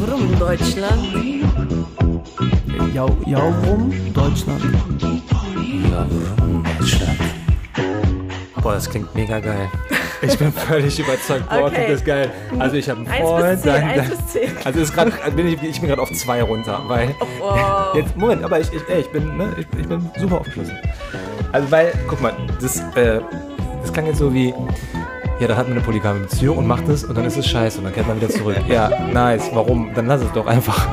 Yavrum Deutschland. Ja, Yavrum Deutschland. Yavrum Deutschland. Boah, das klingt mega geil. Ich bin völlig überzeugt. Boah, Okay. klingt das geil. Also ich habe einen Freund. bis zehn, dann- eins dann- bis zehn. Also ist grad, bin ich, ich bin gerade auf zwei runter, weil Wow. jetzt Moment, aber ich, ich, ey, ich bin, ne, ich, ich bin super aufgeschlossen. Also weil, guck mal, das, äh, das klang jetzt so wie, ja, da hat man eine polygame Beziehung und macht es und dann ist es scheiße und dann kehrt man wieder zurück. Ja, nice. Warum? Dann lass es doch einfach.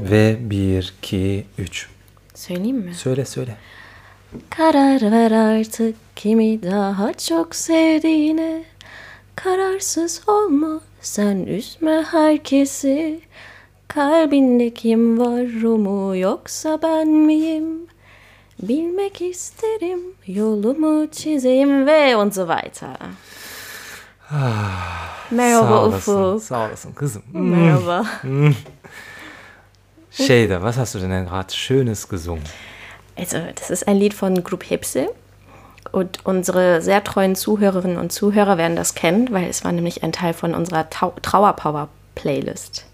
Ve bir, iki, üç. Söyleyeyim mi? Söyle söyle. Karar ver artık kimi daha çok sevdiğine Kararsız olma sen üzme herkesi Kalbinde kim var o mu yoksa ben miyim Bilmek isterim yolumu çizeyim ve und so weiter. Merhaba Sağ olasın, Ufuk. sağ olasın kızım. Merhaba. Shader, was hast du denn gerade Schönes gesungen? Also, das ist ein Lied von Group Hipse. Und unsere sehr treuen Zuhörerinnen und Zuhörer werden das kennen, weil es war nämlich ein Teil von unserer Trauerpower-Playlist.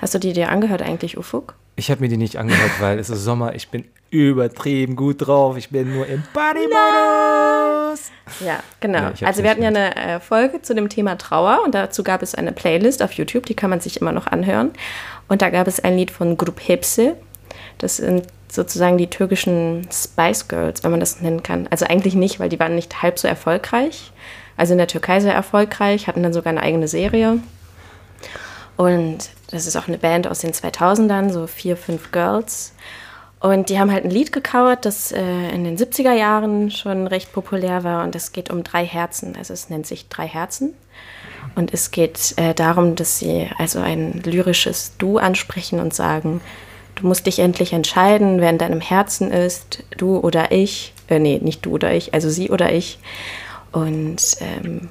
Hast du die dir angehört eigentlich, Ufuk? Ich habe mir die nicht angehört, weil es ist Sommer, ich bin übertrieben gut drauf, ich bin nur im Partymodus. Ja, genau. Hab's also wir hatten ja eine äh, Folge zu dem Thema Trauer und dazu gab es eine Playlist auf YouTube, die kann man sich immer noch anhören. Und da gab es ein Lied von Grup Hepsi. Das sind sozusagen die türkischen Spice Girls, wenn man das nennen kann. Also eigentlich nicht, weil die waren nicht halb so erfolgreich. Also in der Türkei sehr erfolgreich, hatten dann sogar eine eigene Serie. Und das ist auch eine Band aus den 2000ern, so vier, fünf Girls. Und die haben halt ein Lied gecovert, das äh, in den 70er Jahren schon recht populär war. Und es geht um drei Herzen. Also es nennt sich Drei Herzen. Und es geht äh, darum, dass sie also ein lyrisches Du ansprechen und sagen, du musst dich endlich entscheiden, wer in deinem Herzen ist, du oder ich. Äh, nee, nicht du oder ich, also sie oder ich. Und ähm,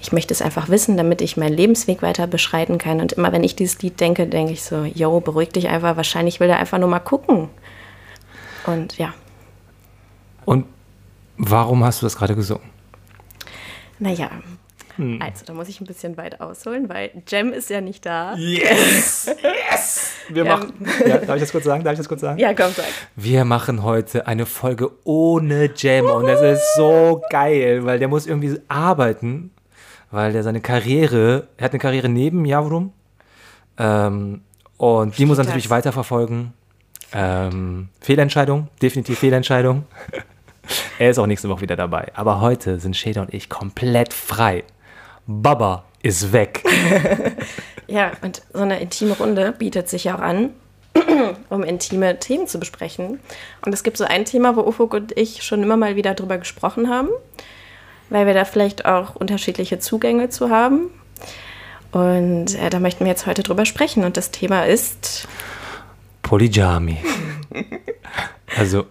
ich möchte es einfach wissen, damit ich meinen Lebensweg weiter beschreiten kann. Und immer wenn ich dieses Lied denke, denke ich so, yo, beruhig dich einfach. Wahrscheinlich will er einfach nur mal gucken. Und ja, Und warum hast du das gerade gesungen? naja. Also, da muss ich ein bisschen weit ausholen, weil Jem ist ja nicht da. Yes! Yes! Wir Ja. machen. Ja, darf ich das kurz sagen? Darf ich das kurz sagen? Ja, komm, sag. Wir machen heute eine Folge ohne Jam und das ist so geil, weil der muss irgendwie arbeiten, weil der seine Karriere, er hat eine Karriere neben Javrum ähm, und die muss er das? natürlich weiterverfolgen. Ähm, Fehlentscheidung, definitiv Fehlentscheidung. er ist auch nächste Woche wieder dabei. Aber heute sind Shader und ich komplett frei. Baba ist weg. Ja, und so eine intime Runde bietet sich ja auch an, um intime Themen zu besprechen. Und es gibt so ein Thema, wo Ufuk und ich schon immer mal wieder drüber gesprochen haben, weil wir da vielleicht auch unterschiedliche Zugänge zu haben. Und äh, da möchten wir jetzt heute drüber sprechen. Und das Thema ist, Polygamy. Also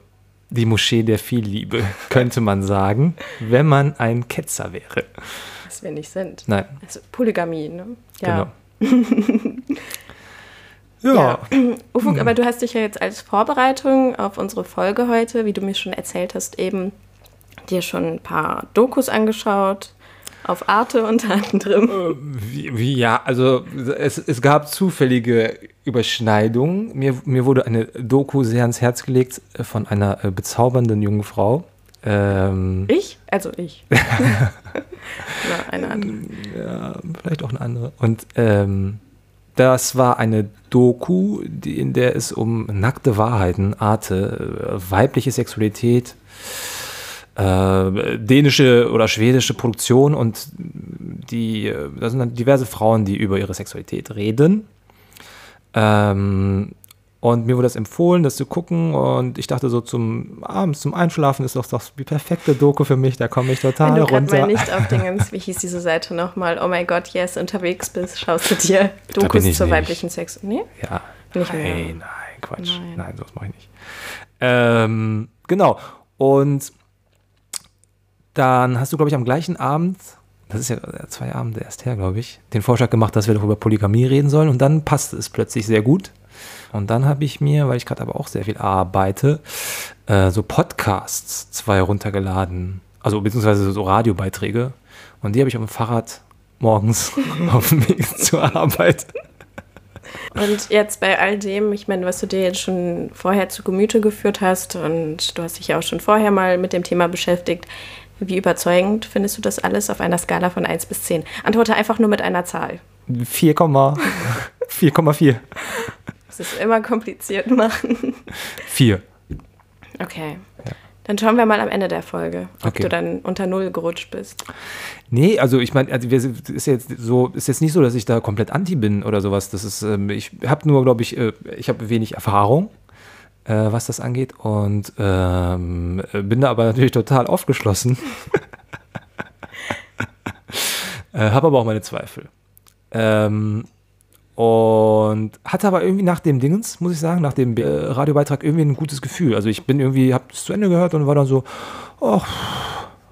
die Moschee der Vielliebe, könnte man sagen, wenn man ein Ketzer wäre. was wir nicht sind. Nein, Also Polygamie, ne? Ja. genau. ja, Ja. Ufuk, aber du hast dich ja jetzt als Vorbereitung auf unsere Folge heute, wie du mir schon erzählt hast, eben dir schon ein paar Dokus angeschaut. Auf Arte unter anderem. wie, wie, ja, also es, es gab zufällige Überschneidungen. Mir, mir wurde eine Doku sehr ans Herz gelegt äh, von einer äh, bezaubernden jungen Frau. Ähm, Ich? Also ich. Na, eine andere. ja, vielleicht auch eine andere. Und ähm, das war eine Doku, die, in der es um nackte Wahrheiten, Arte, äh, weibliche Sexualität, äh, dänische oder schwedische Produktion und die, äh, da sind dann diverse Frauen, die über ihre Sexualität reden. Ähm, und mir wurde das empfohlen, das zu gucken. Und ich dachte so zum abends zum Einschlafen ist doch, doch die perfekte Doku für mich. Da komme ich total Wenn du runter. mal nicht auf Dingens, wie hieß diese Seite nochmal, oh mein Gott, yes, unterwegs bist, schaust du dir Dokus zur nicht. weiblichen Sex. Nee? Ja. Nicht mehr. nein, nein, Quatsch. Nein. Nein, sowas mache ich nicht. Ähm, genau. Und dann hast du, glaube ich, am gleichen Abend, das ist ja äh, zwei Abende erst her, glaube ich, den Vorschlag gemacht, dass wir doch über Polygamie reden sollen. Und dann passte es plötzlich sehr gut. Und dann habe ich mir, weil ich gerade aber auch sehr viel arbeite, äh, so Podcasts zwei runtergeladen. Also beziehungsweise so Radiobeiträge. Und die habe ich auf dem Fahrrad morgens auf dem Weg zur Arbeit. Und jetzt bei all dem, ich meine, was du dir jetzt schon vorher zu Gemüte geführt hast und du hast dich ja auch schon vorher mal mit dem Thema beschäftigt, wie überzeugend findest du das alles auf einer Skala von 1 bis 10? Antworte einfach nur mit einer Zahl. 4,4. Das ist immer kompliziert machen. 4. Okay. Dann schauen wir mal am Ende der Folge, ob Okay. du dann unter Null gerutscht bist. Nee, also ich meine, also ist jetzt so, ist jetzt nicht so, dass ich da komplett anti bin oder sowas. Das ist, ähm, ich habe nur, glaube ich, äh, ich habe wenig Erfahrung, äh, was das angeht und ähm, äh, bin da aber natürlich total aufgeschlossen. äh, habe aber auch meine Zweifel. Ähm, und hatte aber irgendwie nach dem Dingens, muss ich sagen, nach dem äh, Radiobeitrag irgendwie ein gutes Gefühl. Also ich bin irgendwie, habe es zu Ende gehört und war dann so, oh,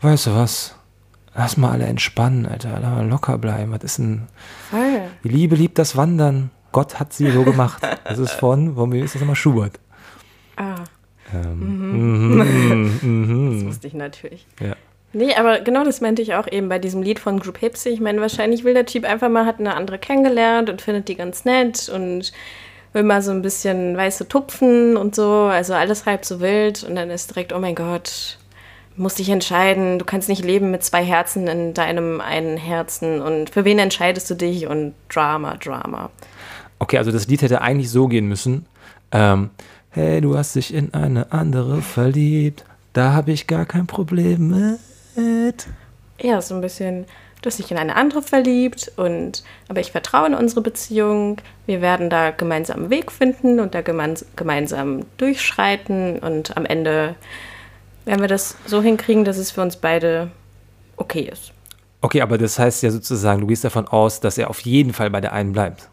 weißt du was, lass mal alle entspannen, Alter, lass mal locker bleiben. Was ist denn, Voll. die Liebe liebt das Wandern. Gott hat sie so gemacht. Das ist von, von mir ist das immer Schubert. Ähm, mhm, mhm, das wusste ich natürlich. ja. Nee, aber genau das meinte ich auch eben bei diesem Lied von Group Hipsy. Ich meine, wahrscheinlich will der Typ einfach mal, hat eine andere kennengelernt und findet die ganz nett und will mal so ein bisschen weiße tupfen und so. Also alles halb so wild. Und dann ist direkt, oh mein Gott, musst dich entscheiden. Du kannst nicht leben mit zwei Herzen in deinem einen Herzen. Und für wen entscheidest du dich? Und Drama, Drama. Okay, also das Lied hätte eigentlich so gehen müssen. Ähm, hey, du hast dich in eine andere verliebt. Da habe ich gar kein Problem mit. Ja, so ein bisschen, du hast dich in eine andere verliebt und aber ich vertraue in unsere Beziehung. Wir werden da gemeinsam einen Weg finden und da gemeins gemeinsam durchschreiten und am Ende werden wir das so hinkriegen, dass es für uns beide okay ist. Okay, aber das heißt ja sozusagen, du gehst davon aus, dass er auf jeden Fall bei der einen bleibt.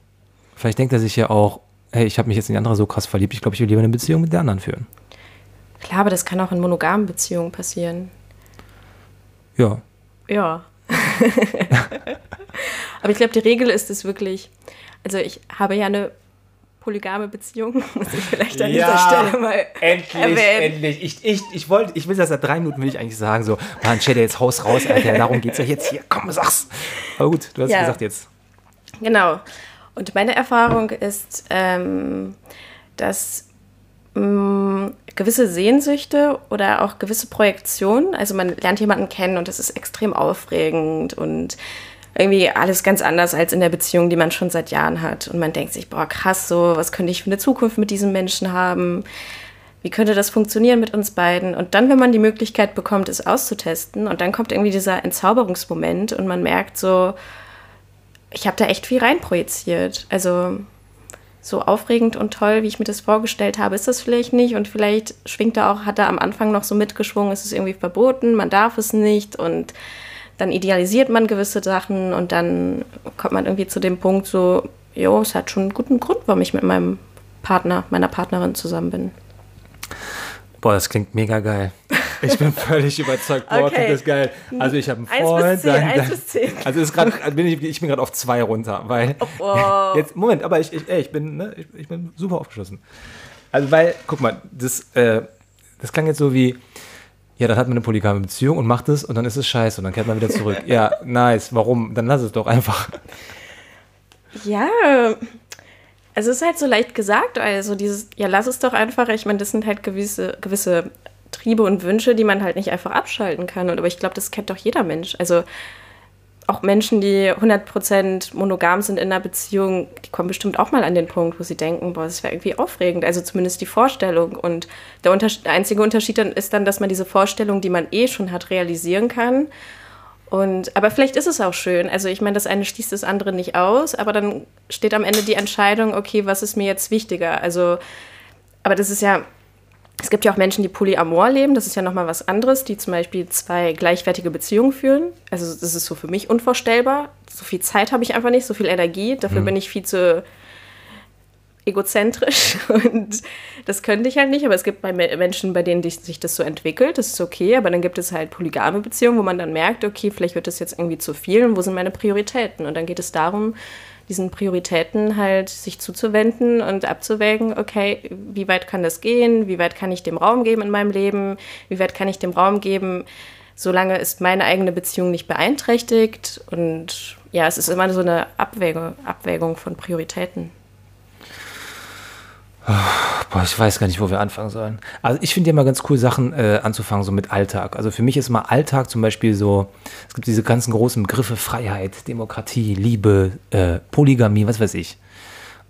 Vielleicht denkt er sich ja auch, hey, ich habe mich jetzt in die andere so krass verliebt, ich glaube, ich will lieber eine Beziehung mit der anderen führen. Klar, aber das kann auch in monogamen Beziehungen passieren. Ja. Ja. aber ich glaube, die Regel ist es wirklich, also ich habe ja eine polygame Beziehung, muss ich vielleicht an dieser Stelle mal endlich, erwähnen. endlich. Ich, ich, ich wollte, ich will das seit drei Minuten, will ich eigentlich sagen, so, Mann, Cheddar, jetzt Haus raus, Alter, darum geht's ja jetzt hier, komm, sag's. Aber gut, du hast Ja. gesagt jetzt. Genau. Und meine Erfahrung ist, ähm, dass mh, gewisse Sehnsüchte oder auch gewisse Projektionen, also man lernt jemanden kennen und das ist extrem aufregend und irgendwie alles ganz anders als in der Beziehung, die man schon seit Jahren hat. Und man denkt sich, boah, krass, so, was könnte ich für eine Zukunft mit diesem Menschen haben? Wie könnte das funktionieren mit uns beiden? Und dann, wenn man die Möglichkeit bekommt, es auszutesten, und dann kommt irgendwie dieser Entzauberungsmoment und man merkt so, ich habe da echt viel reinprojiziert. Also so aufregend und toll, wie ich mir das vorgestellt habe, ist das vielleicht nicht. Und vielleicht schwingt da auch, hat er am Anfang noch so mitgeschwungen, es ist irgendwie verboten, man darf es nicht. Und dann idealisiert man gewisse Sachen und dann kommt man irgendwie zu dem Punkt so, jo, es hat schon einen guten Grund, warum ich mit meinem Partner, meiner Partnerin zusammen bin. Boah, das klingt mega geil. Ich bin völlig überzeugt. Boah, Okay. klingt das geil. Also ich habe einen bis Freund. zehn, dann- eins dann- bis zehn. Also ist grad, bin ich, ich bin gerade auf zwei runter, weil Oh. jetzt Moment, aber ich, ich, ey, ich bin, ne, ich, ich bin super aufgeschlossen. Also weil, guck mal, das, äh, das klang jetzt so wie, ja, dann hat man eine polygame Beziehung und macht es und dann ist es scheiße und dann kehrt man wieder zurück. ja, nice. Warum? Dann lass es doch einfach. Ja, also es ist halt so leicht gesagt, also dieses, ja, lass es doch einfach. Ich meine, das sind halt gewisse, gewisse Triebe und Wünsche, die man halt nicht einfach abschalten kann. Und, aber ich glaube, das kennt doch jeder Mensch. Also auch Menschen, die 100% monogam sind in einer Beziehung, die kommen bestimmt auch mal an den Punkt, wo sie denken, boah, das wäre irgendwie aufregend. Also zumindest die Vorstellung. Und der, Unterschied, der einzige Unterschied dann ist dann, dass man diese Vorstellung, die man eh schon hat, realisieren kann. Und, aber vielleicht ist es auch schön. Also ich meine, das eine schließt das andere nicht aus, aber dann steht am Ende die Entscheidung, okay, was ist mir jetzt wichtiger? Also, aber das ist ja, es gibt ja auch Menschen, die Polyamor leben, das ist ja nochmal was anderes, die zum Beispiel zwei gleichwertige Beziehungen führen. Also das ist so für mich unvorstellbar. So viel Zeit habe ich einfach nicht, so viel Energie, dafür bin ich viel zu egozentrisch und das könnte ich halt nicht, aber es gibt bei Me- Menschen, bei denen sich das so entwickelt, das ist okay, aber dann gibt es halt polygame Beziehungen, wo man dann merkt, okay, vielleicht wird das jetzt irgendwie zu viel und wo sind meine Prioritäten? Und dann geht es darum, diesen Prioritäten halt sich zuzuwenden und abzuwägen, okay, wie weit kann das gehen? Wie weit kann ich dem Raum geben in meinem Leben? Wie weit kann ich dem Raum geben, solange ist meine eigene Beziehung nicht beeinträchtigt. Und ja, es ist immer so eine Abwägung, Abwägung von Prioritäten. Boah, ich weiß gar nicht, wo wir anfangen sollen. Also ich finde ja immer ganz cool, Sachen äh, anzufangen, so mit Alltag. Also für mich ist mal Alltag zum Beispiel so, es gibt diese ganzen großen Begriffe Freiheit, Demokratie, Liebe, äh, Polygamie, was weiß ich.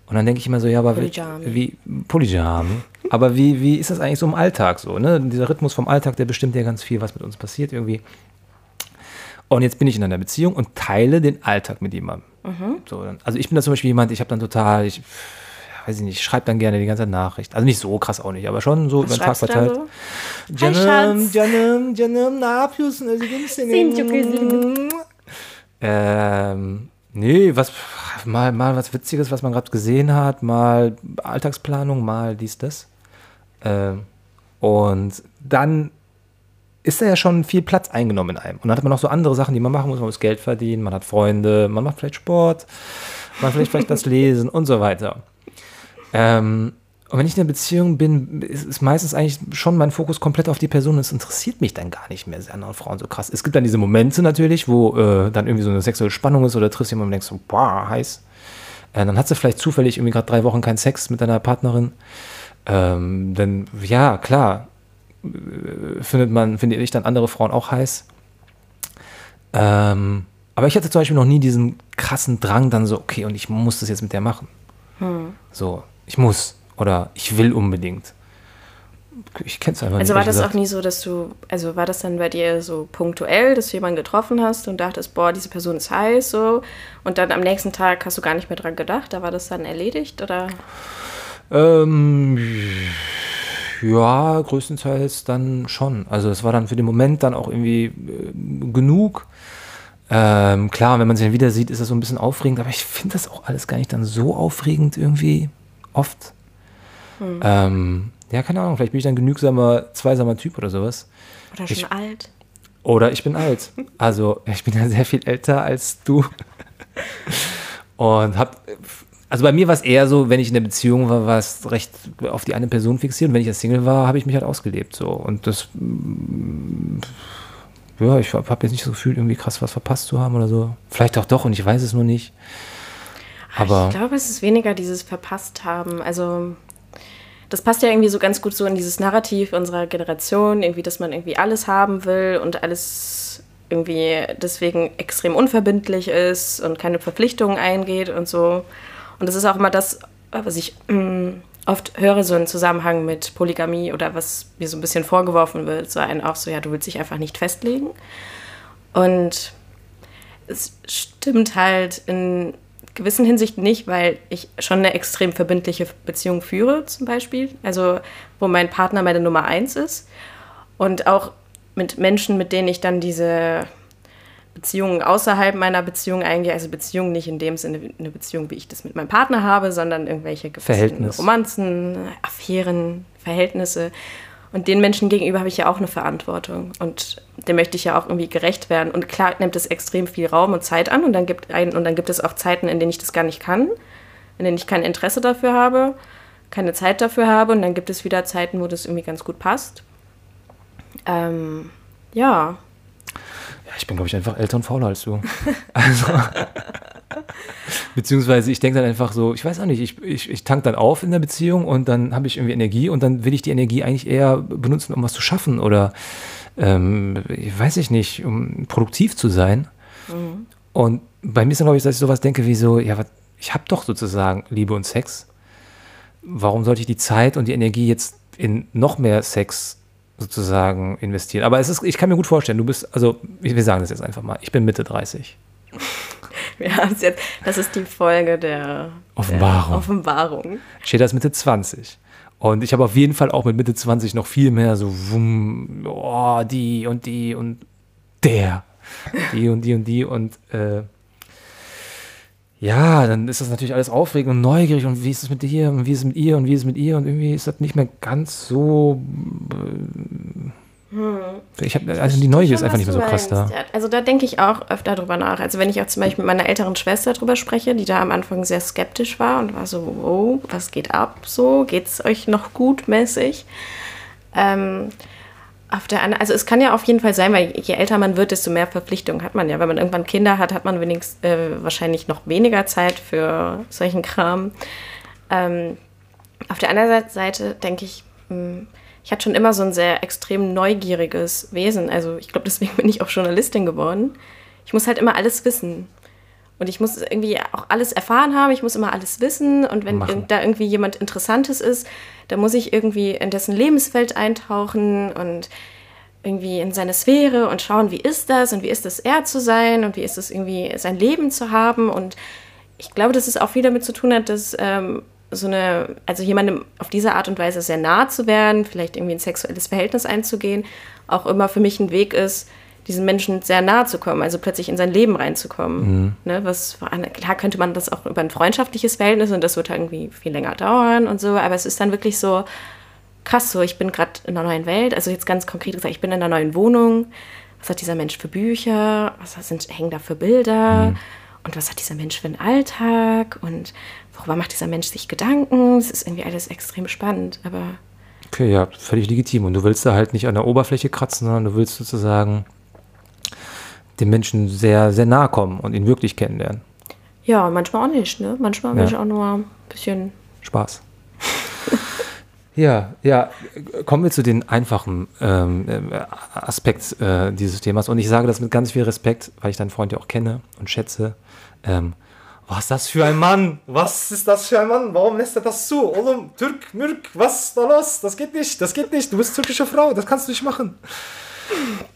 Und dann denke ich immer so, ja, aber Polygamy. wie, wie Polygamy. aber wie, wie ist das eigentlich so im Alltag so, ne? Dieser Rhythmus vom Alltag, der bestimmt ja ganz viel, was mit uns passiert irgendwie. Und jetzt bin ich in einer Beziehung und teile den Alltag mit jemandem. So, dann, also ich bin da zum Beispiel jemand, ich habe dann total, ich weiß ich nicht, ich schreibe dann gerne die ganze Nachricht. Also nicht so krass auch nicht, aber schon so über den Tag verteilt. so? Hi, Schatz. Canım, canım, ne yapıyorsun? Özledim Sind çok özledim. Ähm, nee, was, mal, mal was Witziges, was man gerade gesehen hat, mal Alltagsplanung, mal dies, das. Ähm, und dann ist da ja schon viel Platz eingenommen in einem. Und dann hat man noch so andere Sachen, die man machen muss. Man muss Geld verdienen, man hat Freunde, man macht vielleicht Sport, man vielleicht vielleicht das Lesen und so weiter. Ähm, und wenn ich in einer Beziehung bin, ist, ist meistens eigentlich schon mein Fokus komplett auf die Person. Es interessiert mich dann gar nicht mehr, diese anderen Frauen so krass. Es gibt dann diese Momente natürlich, wo äh, dann irgendwie so eine sexuelle Spannung ist oder triffst jemanden und denkst so, boah, heiß. Äh, dann hat sie vielleicht zufällig irgendwie gerade drei Wochen keinen Sex mit deiner Partnerin. Ähm, dann, ja, klar, äh, findet man, finde ich dann andere Frauen auch heiß. Ähm, aber ich hatte zum Beispiel noch nie diesen krassen Drang, dann so, okay, und ich muss das jetzt mit der machen. So, ich muss oder ich will unbedingt. Ich kenne es einfach Also nicht. war ehrlich das auch gesagt. nie so, dass du, also war das dann bei dir so punktuell, dass du jemanden getroffen hast und dachtest, boah, diese Person ist heiß so und dann am nächsten Tag hast du gar nicht mehr dran gedacht, da war das dann erledigt oder? Ähm, ja, größtenteils dann schon. Also es war dann für den Moment dann auch irgendwie äh, genug. Ähm, klar, wenn man sich dann wieder sieht, ist das so ein bisschen aufregend, aber ich finde das auch alles gar nicht dann so aufregend irgendwie oft. Ähm, ja, keine Ahnung, vielleicht bin ich dann genügsamer, zweisamer Typ oder sowas. Oder schon Ich- alt? Oder ich bin alt. Also ich bin ja sehr viel älter als du. Und hab, also bei mir war es eher so, wenn ich in der Beziehung war, war es recht auf die eine Person fixiert. Und wenn ich als Single war, habe ich mich halt ausgelebt. So. Und das, ja, ich habe jetzt nicht so gefühlt, irgendwie krass was verpasst zu haben oder so. Vielleicht auch doch und ich weiß es nur nicht. Aber ich glaube, es ist weniger dieses verpasst haben. Also das passt ja irgendwie so ganz gut so in dieses Narrativ unserer Generation, irgendwie, dass man irgendwie alles haben will und alles irgendwie deswegen extrem unverbindlich ist und keine Verpflichtungen eingeht und so. Und das ist auch immer das, was ich mm, oft höre, so im Zusammenhang mit Polygamie oder was mir so ein bisschen vorgeworfen wird, so einen auch so, ja, du willst dich einfach nicht festlegen. Und es stimmt halt in gewissen Hinsichten nicht, weil ich schon eine extrem verbindliche Beziehung führe, zum Beispiel. Also, wo mein Partner meine Nummer eins ist. Und auch mit Menschen, mit denen ich dann diese Beziehungen außerhalb meiner Beziehung eingehe. Also Beziehung nicht in dem Sinne eine Beziehung, wie ich das mit meinem Partner habe, sondern irgendwelche gewissen Verhältnis. Romanzen, Affären, Verhältnisse. Und den Menschen gegenüber habe ich ja auch eine Verantwortung. Und dem möchte ich ja auch irgendwie gerecht werden. Und klar nimmt es extrem viel Raum und Zeit an. Und dann gibt, ein, und dann gibt es auch Zeiten, in denen ich das gar nicht kann, in denen ich kein Interesse dafür habe, keine Zeit dafür habe. Und dann gibt es wieder Zeiten, wo das irgendwie ganz gut passt. Ähm, ja, Ja, ich bin, glaube ich, einfach älter und fauler als du. Also, beziehungsweise ich denke dann einfach so, ich weiß auch nicht, ich, ich, ich tank dann auf in der Beziehung und dann habe ich irgendwie Energie und dann will ich die Energie eigentlich eher benutzen, um was zu schaffen oder ähm, ich weiß ich nicht, um produktiv zu sein. Und bei mir ist dann, glaube ich, dass ich sowas denke wie so, ja, ich habe doch sozusagen Liebe und Sex. Warum sollte ich die Zeit und die Energie jetzt in noch mehr Sex sozusagen investieren? Aber es ist, ich kann mir gut vorstellen, du bist, also wir sagen das jetzt einfach mal, ich bin Mitte 30. wir haben es jetzt. Das ist die Folge der Offenbarung. Der Offenbarung. Steht das Mitte 20. Und ich habe auf jeden Fall auch mit Mitte 20 noch viel mehr so, wumm, oh, die und die und der. Die und die und die und äh, ja, dann ist das natürlich alles aufregend und neugierig und wie ist es mit dir und wie ist es mit ihr und wie ist es mit ihr und irgendwie ist das nicht mehr ganz so. Äh, ich hab, also die Neugier ist einfach nicht mehr so krass da. Ja, also da denke ich auch öfter drüber nach. Also wenn ich auch zum Beispiel mit meiner älteren Schwester drüber spreche, die da am Anfang sehr skeptisch war und war so, wow, was geht ab so? Geht's euch noch gut mäßig? Ähm, Auf der anderen, also es kann ja auf jeden Fall sein, weil je älter man wird, desto mehr Verpflichtungen hat man ja. Wenn man irgendwann Kinder hat, hat man wenigstens äh, wahrscheinlich noch weniger Zeit für solchen Kram. Ähm, auf der anderen Seite denke ich, mh, hm, ich hatte schon immer so ein sehr extrem neugieriges Wesen. Also ich glaube, deswegen bin ich auch Journalistin geworden. Ich muss halt immer alles wissen. Und ich muss irgendwie auch alles erfahren haben, ich muss immer alles wissen. Und wenn Machen. da irgendwie jemand Interessantes ist, dann muss ich irgendwie in dessen Lebensfeld eintauchen und irgendwie in seine Sphäre und schauen, wie ist das und wie ist es, er zu sein und wie ist es irgendwie, sein Leben zu haben. Und ich glaube, dass es auch viel damit zu tun hat, dass ähm, so eine, also jemandem auf diese Art und Weise sehr nah zu werden, vielleicht irgendwie ein sexuelles Verhältnis einzugehen, auch immer für mich ein Weg ist, diesen Menschen sehr nahe zu kommen, also plötzlich in sein Leben reinzukommen. Mhm. Ne, was, klar könnte man das auch über ein freundschaftliches Verhältnis und das wird irgendwie viel länger dauern und so, aber es ist dann wirklich so krass so, ich bin gerade in einer neuen Welt, also jetzt ganz konkret gesagt, ich bin in einer neuen Wohnung, was hat dieser Mensch für Bücher, was sind, hängen da für Bilder mhm. und was hat dieser Mensch für einen Alltag und worüber macht dieser Mensch sich Gedanken, es ist irgendwie alles extrem spannend, aber... Okay, ja, völlig legitim und du willst da halt nicht an der Oberfläche kratzen, sondern du willst sozusagen dem Menschen sehr, sehr nahe kommen und ihn wirklich kennenlernen. Ja, manchmal auch nicht, ne? Manchmal will Ja. ich auch nur ein bisschen. Spaß. ja, ja, kommen wir zu den einfachen ähm, äh, Aspekt äh, dieses Themas. Und ich sage das mit ganz viel Respekt, weil ich deinen Freund ja auch kenne und schätze. Ähm, was ist das für ein Mann? Was ist das für ein Mann? Warum lässt er das zu? Oğlum, Türk, Mürk, was ist da los? Das geht nicht, das geht nicht. Du bist türkische Frau, das kannst du nicht machen.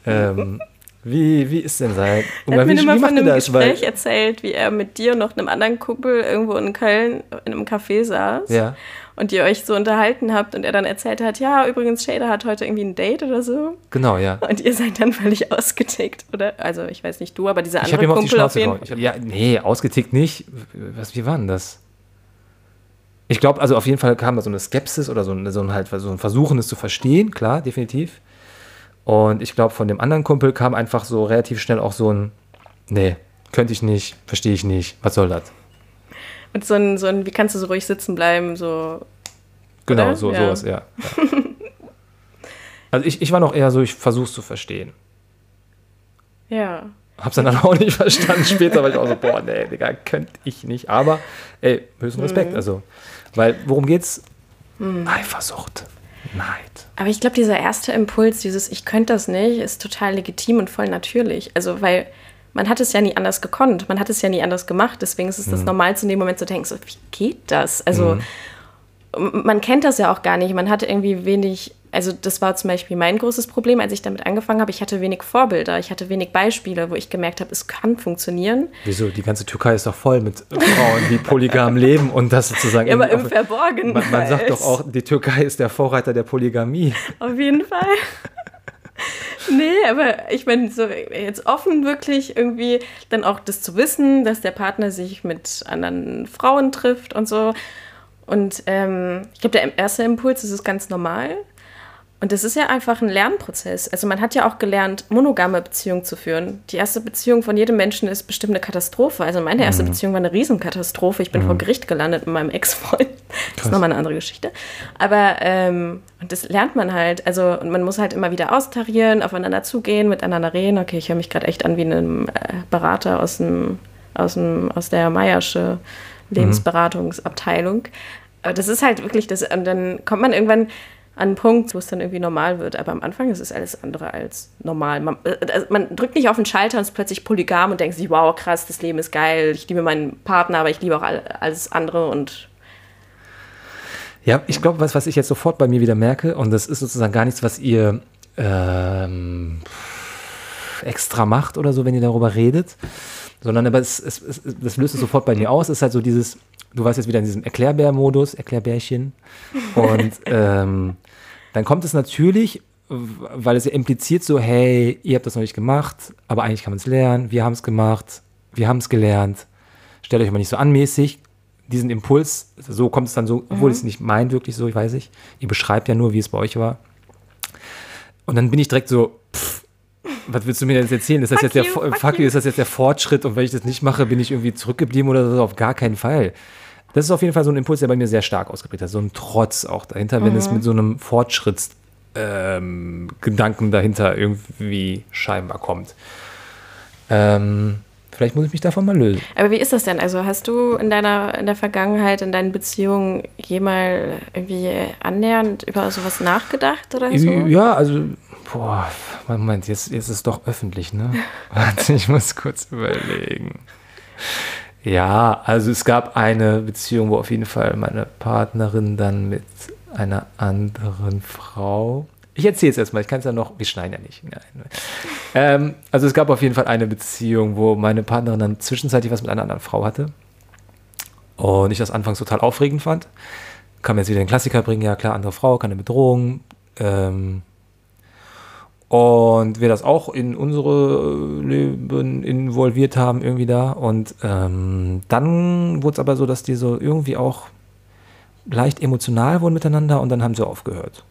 ähm, wie, wie ist denn sein? Er hat mir immer von einem das? Gespräch erzählt, wie er mit dir und noch einem anderen Kumpel irgendwo in Köln in einem Café saß. Ja. Und ihr euch so unterhalten habt und er dann erzählt hat, ja, übrigens, Shader hat heute irgendwie ein Date oder so. Genau, ja. Und ihr seid dann völlig ausgetickt, oder? Also, ich weiß nicht du, aber dieser Ich habe andere ihm auf die Kumpel auf Schnauze jeden. Ich hab, ja, nee, ausgetickt nicht. Was, wie war denn das? Ich glaube, also auf jeden Fall kam da so eine Skepsis oder so ein, so ein, halt, so ein Versuchen, es zu verstehen, klar, definitiv. Und ich glaube, von dem anderen Kumpel kam einfach so relativ schnell auch so ein, nee, könnte ich nicht, verstehe ich nicht, was soll das? Und so ein, so ein, wie kannst du so ruhig sitzen bleiben, so. Genau, Oder? so, Ja. sowas, ja. ja. Also ich, ich war noch eher so, ich versuche es zu verstehen. Ja. Hab's dann auch nicht verstanden. Später war ich auch so, boah, nee, Digga, könnte ich nicht. Aber, ey, höchsten Respekt. Mhm. Also, weil, worum geht's? Eifersucht, Neid. Aber ich glaube, dieser erste Impuls, dieses Ich könnte das nicht, ist total legitim und voll natürlich. Also, weil man hat es ja nie anders gekonnt, man hat es ja nie anders gemacht. Deswegen ist es das Normalste in dem Moment zu denken, so, wie geht das? Also, m- man kennt das ja auch gar nicht. Man hatte irgendwie wenig, also das war zum Beispiel mein großes Problem, als ich damit angefangen habe. Ich hatte wenig Vorbilder, ich hatte wenig Beispiele, wo ich gemerkt habe, es kann funktionieren. Wieso? Die ganze Türkei ist doch voll mit Frauen, die polygam leben und das sozusagen. Ja, aber im auf- Verborgenen. man, man sagt doch auch, die Türkei ist der Vorreiter der Polygamie. Auf jeden Fall. nee, aber ich meine, so jetzt offen wirklich irgendwie dann auch das zu wissen, dass der Partner sich mit anderen Frauen trifft und so. Und ähm, ich glaube, der erste Impuls ist ganz normal. Und das ist ja einfach ein Lernprozess. Also man hat ja auch gelernt, monogame Beziehungen zu führen. Die erste Beziehung von jedem Menschen ist bestimmt eine Katastrophe. Also meine erste Beziehung war eine Riesenkatastrophe. Ich bin vor Gericht gelandet mit meinem Ex-Freund. Das ist nochmal eine andere Geschichte. Aber ähm, und das lernt man halt. Also und man muss halt immer wieder austarieren, aufeinander zugehen, miteinander reden. Okay, ich höre mich gerade echt an wie ein äh, Berater aus, dem, aus, dem, aus der Meiersche Lebensberatungsabteilung. Aber das ist halt wirklich das. Und dann kommt man irgendwann an einen Punkt, wo es dann irgendwie normal wird. Aber am Anfang ist es alles andere als normal. Man, äh, also man drückt nicht auf den Schalter und ist plötzlich polygam und denkt sich, wow, krass, das Leben ist geil, ich liebe meinen Partner, aber ich liebe auch all, alles andere und Ja, ich glaube, was, was ich jetzt sofort bei mir wieder merke, und das ist sozusagen gar nichts, was ihr ähm, extra macht oder so, wenn ihr darüber redet, sondern aber es, es, es, das löst es sofort bei mir aus. Es ist halt so dieses, du warst jetzt wieder in diesem Erklärbär-Modus, Erklärbärchen. Und ähm, dann kommt es natürlich, weil es ja impliziert so, hey, ihr habt das noch nicht gemacht, aber eigentlich kann man es lernen, wir haben es gemacht, wir haben es gelernt, stellt euch mal nicht so anmäßig. Diesen Impuls, so kommt es dann so, obwohl ich es nicht meint, wirklich so, ich weiß nicht. Ihr beschreibt ja nur, wie es bei euch war. Und dann bin ich direkt so, pff, was willst du mir jetzt erzählen? Ist das, Fuck jetzt der, you, Vo- fuck fuck you, ist das jetzt der Fortschritt und wenn ich das nicht mache, bin ich irgendwie zurückgeblieben oder so? Auf gar keinen Fall. Das ist auf jeden Fall so ein Impuls, der bei mir sehr stark ausgeprägt hat. So ein Trotz auch dahinter, wenn Mhm. es mit so einem Fortschritts ähm, dahinter irgendwie scheinbar kommt. Ähm, vielleicht muss ich mich davon mal lösen. Aber wie ist das denn? Also hast du in deiner in der Vergangenheit, in deinen Beziehungen jemals irgendwie annähernd über sowas nachgedacht oder so? Ja, also, boah, Moment, jetzt, jetzt ist es doch öffentlich, ne? Warte, ich muss kurz überlegen. Ja, also es gab eine Beziehung, wo auf jeden Fall meine Partnerin dann mit einer anderen Frau. Ich erzähle es erstmal, ich kann es ja noch, wir schneiden ja nicht. Nein. Ähm, also es gab auf jeden Fall eine Beziehung, wo meine Partnerin dann zwischenzeitlich was mit einer anderen Frau hatte. Und ich das anfangs total aufregend fand. Kann mir jetzt wieder den Klassiker bringen, ja klar, andere Frau, keine Bedrohung. Ähm, und wir das auch in unsere Leben involviert haben, irgendwie da. Und ähm, dann wurde es aber so, dass die so irgendwie auch leicht emotional wurden miteinander und dann haben sie aufgehört.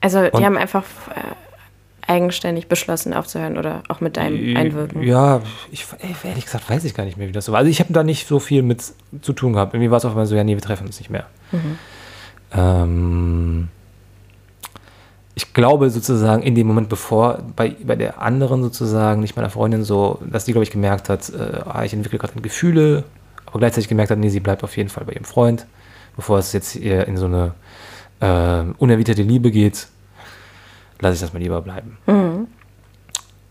Also die Und- haben einfach äh, eigenständig beschlossen aufzuhören oder auch mit deinem Einwirken. Ja, ich, ehrlich gesagt weiß ich gar nicht mehr, wie das so war. Also ich habe da nicht so viel mit zu tun gehabt. Irgendwie war es auch immer so, ja, nee, wir treffen uns nicht mehr. Mhm. Ähm, ich glaube sozusagen in dem Moment, bevor bei, bei der anderen sozusagen, nicht meiner Freundin so, dass die, glaube ich, gemerkt hat, äh, ah, ich entwickle gerade Gefühle, aber gleichzeitig gemerkt hat, nee, sie bleibt auf jeden Fall bei ihrem Freund, bevor es jetzt eher in so eine äh, unerwiderte Liebe geht, lasse ich das mal lieber bleiben. Mhm.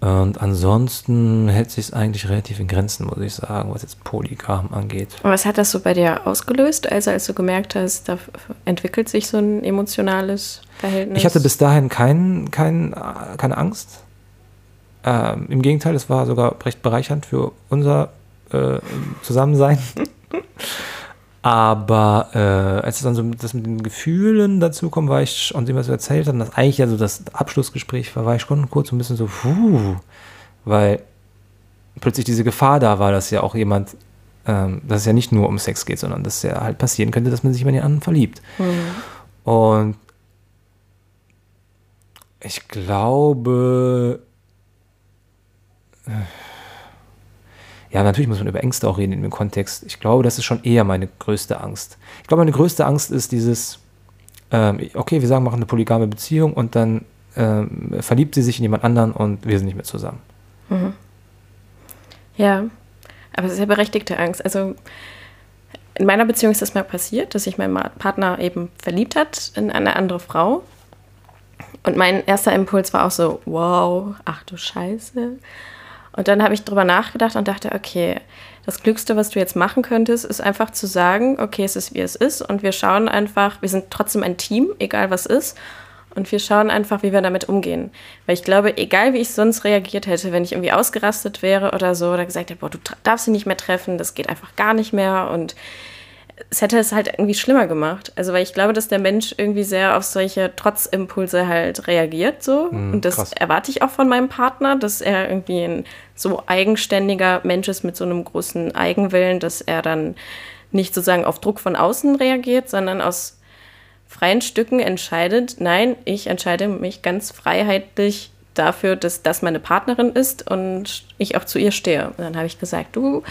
Und ansonsten hält sich es eigentlich relativ in Grenzen, muss ich sagen, was jetzt Polygam angeht. Und was hat das so bei dir ausgelöst, also als du gemerkt hast, da entwickelt sich so ein emotionales Verhältnis? Ich hatte bis dahin kein, kein, keine Angst. Ähm, Im Gegenteil, es war sogar recht bereichernd für unser äh, Zusammensein. Aber äh, als es dann so das mit den Gefühlen dazu kommt, war ich, und sie mir so erzählt haben, dass eigentlich ja so das Abschlussgespräch war, war ich schon kurz so ein bisschen so, puh, weil plötzlich diese Gefahr da war, dass ja auch jemand, ähm, dass es ja nicht nur um Sex geht, sondern dass ja halt passieren könnte, dass man sich in den anderen verliebt. Und ich glaube, äh, ja, natürlich muss man über Ängste auch reden in dem Kontext. Ich glaube, das ist schon eher meine größte Angst. Ich glaube, meine größte Angst ist dieses, ähm, okay, wir sagen, machen eine polygame Beziehung und dann ähm, verliebt sie sich in jemand anderen und wir sind nicht mehr zusammen. Ja, aber es ist ja berechtigte Angst. Also in meiner Beziehung ist das mal passiert, dass sich mein Partner eben verliebt hat in eine andere Frau. Und mein erster Impuls war auch so, wow, ach du Scheiße. Und dann habe ich drüber nachgedacht und dachte, okay, das Klügste, was du jetzt machen könntest, ist einfach zu sagen, okay, es ist wie es ist und wir schauen einfach, wir sind trotzdem ein Team, egal was ist. Und wir schauen einfach, wie wir damit umgehen. Weil ich glaube, egal wie ich sonst reagiert hätte, wenn ich irgendwie ausgerastet wäre oder so, oder gesagt hätte, boah, du darfst sie nicht mehr treffen, das geht einfach gar nicht mehr. Und es hätte es halt irgendwie schlimmer gemacht. Also, weil ich glaube, dass der Mensch irgendwie sehr auf solche Trotzimpulse halt reagiert so. und das krass. erwarte ich auch von meinem Partner, dass er irgendwie ein so eigenständiger Mensch ist mit so einem großen Eigenwillen, dass er dann nicht sozusagen auf Druck von außen reagiert, sondern aus freien Stücken entscheidet, nein, ich entscheide mich ganz freiheitlich dafür, dass das meine Partnerin ist und ich auch zu ihr stehe. Und dann habe ich gesagt, du,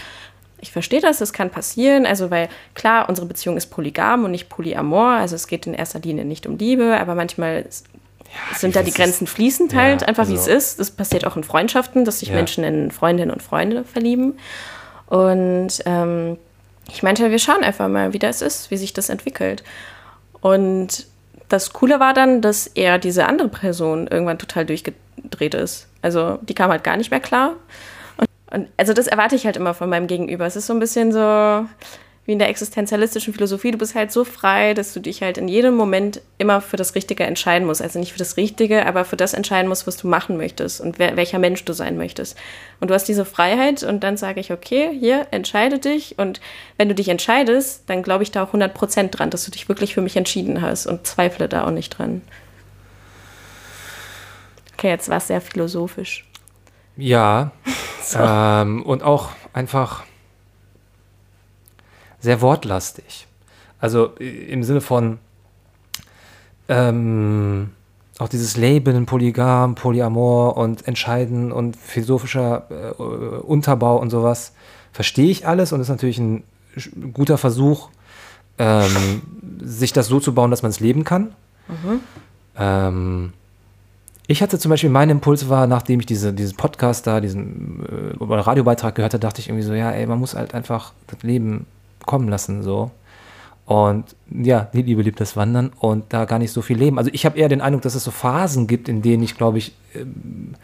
ich verstehe das, das kann passieren. Also, weil klar, unsere Beziehung ist polygam und nicht polyamor. Also, es geht in erster Linie nicht um Liebe, aber manchmal s- sind da die Grenzen fließend Ja, halt, einfach wie es also- ist. Das passiert auch in Freundschaften, dass sich Ja. Menschen in Freundinnen und Freunde verlieben. Und ähm, ich meinte, wir schauen einfach mal, wie das ist, wie sich das entwickelt. Und das Coole war dann, dass er diese andere Person irgendwann total durchgedreht ist. Also die kam halt gar nicht mehr klar. Und, also das erwarte ich halt immer von meinem Gegenüber. Es ist so ein bisschen so wie in der existenzialistischen Philosophie. Du bist halt so frei, dass du dich halt in jedem Moment immer für das Richtige entscheiden musst. Also nicht für das Richtige, aber für das entscheiden musst, was du machen möchtest und wer, welcher Mensch du sein möchtest. Und du hast diese Freiheit und dann sage ich, okay, hier, entscheide dich. Und wenn du dich entscheidest, dann glaube ich da auch 100% dran, dass du dich wirklich für mich entschieden hast und zweifle da auch nicht dran. Okay, jetzt war es sehr philosophisch. Ja, ähm, und auch einfach sehr wortlastig. Also im Sinne von ähm, auch dieses Labeln, Polygam, Polyamor und Entscheiden und philosophischer äh, Unterbau und sowas, verstehe ich alles und ist natürlich ein guter Versuch, ähm, sich das so zu bauen, dass man es leben kann. Ähm, ich hatte zum Beispiel, mein Impuls war, nachdem ich diese, diesen Podcast da, diesen äh, Radiobeitrag gehört habe, dachte ich irgendwie so, ja, ey, man muss halt einfach das Leben kommen lassen, so. Und ja, die Liebe liebt das Wandern und da gar nicht so viel leben. Also ich habe eher den Eindruck, dass es so Phasen gibt, in denen ich, glaube ich, ähm,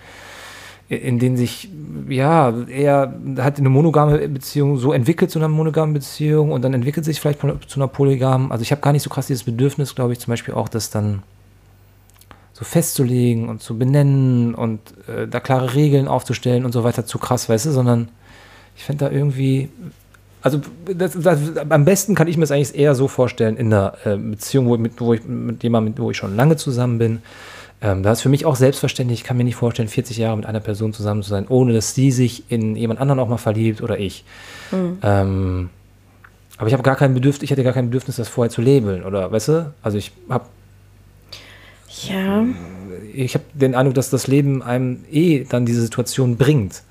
in denen sich, ja, eher hat eine monogame Beziehung so entwickelt zu einer monogamen Beziehung und dann entwickelt sich vielleicht zu einer polygamen. Also ich habe gar nicht so krass dieses Bedürfnis, glaube ich, zum Beispiel auch, das dann so festzulegen und zu benennen und äh, da klare Regeln aufzustellen und so weiter zu krass, weißt du, sondern ich finde da irgendwie, also das, das, am besten kann ich mir das eigentlich eher so vorstellen in einer äh, Beziehung, wo, mit, wo ich mit jemandem, wo ich schon lange zusammen bin. Ähm, da ist für mich auch selbstverständlich, ich kann mir nicht vorstellen, 40 Jahre mit einer Person zusammen zu sein, ohne dass sie sich in jemand anderen auch mal verliebt oder ich. Mhm. Ähm, aber ich habe gar kein Bedürfnis, ich hätte gar kein Bedürfnis, das vorher zu labeln, oder weißt du? Also ich habe ja. Ich habe den Eindruck, dass das Leben einem eh dann diese Situation bringt.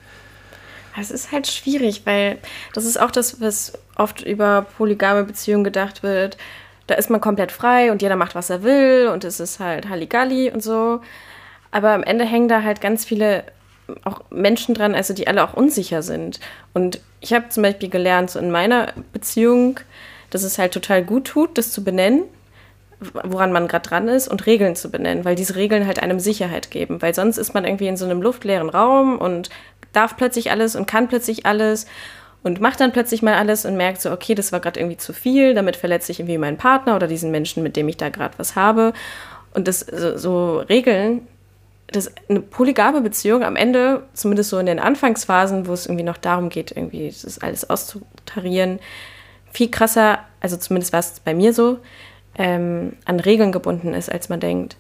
Es ist halt schwierig, weil das ist auch das, was oft über polygame Beziehungen gedacht wird. Da ist man komplett frei und jeder macht, was er will und es ist halt Halligalli und so. Aber am Ende hängen da halt ganz viele auch Menschen dran, also die alle auch unsicher sind. Und ich habe zum Beispiel gelernt, so in meiner Beziehung, dass es halt total gut tut, das zu benennen woran man gerade dran ist und Regeln zu benennen, weil diese Regeln halt einem Sicherheit geben, weil sonst ist man irgendwie in so einem luftleeren Raum und darf plötzlich alles und kann plötzlich alles und macht dann plötzlich mal alles und merkt so, okay, das war gerade irgendwie zu viel, damit verletze ich irgendwie meinen Partner oder diesen Menschen, mit dem ich da gerade was habe. Und das so, so Regeln, das eine polygame Beziehung am Ende, zumindest so in den Anfangsphasen, wo es irgendwie noch darum geht, irgendwie das alles auszutarieren, viel krasser, also zumindest war es bei mir so, ähm, an Regeln gebunden ist, als man denkt.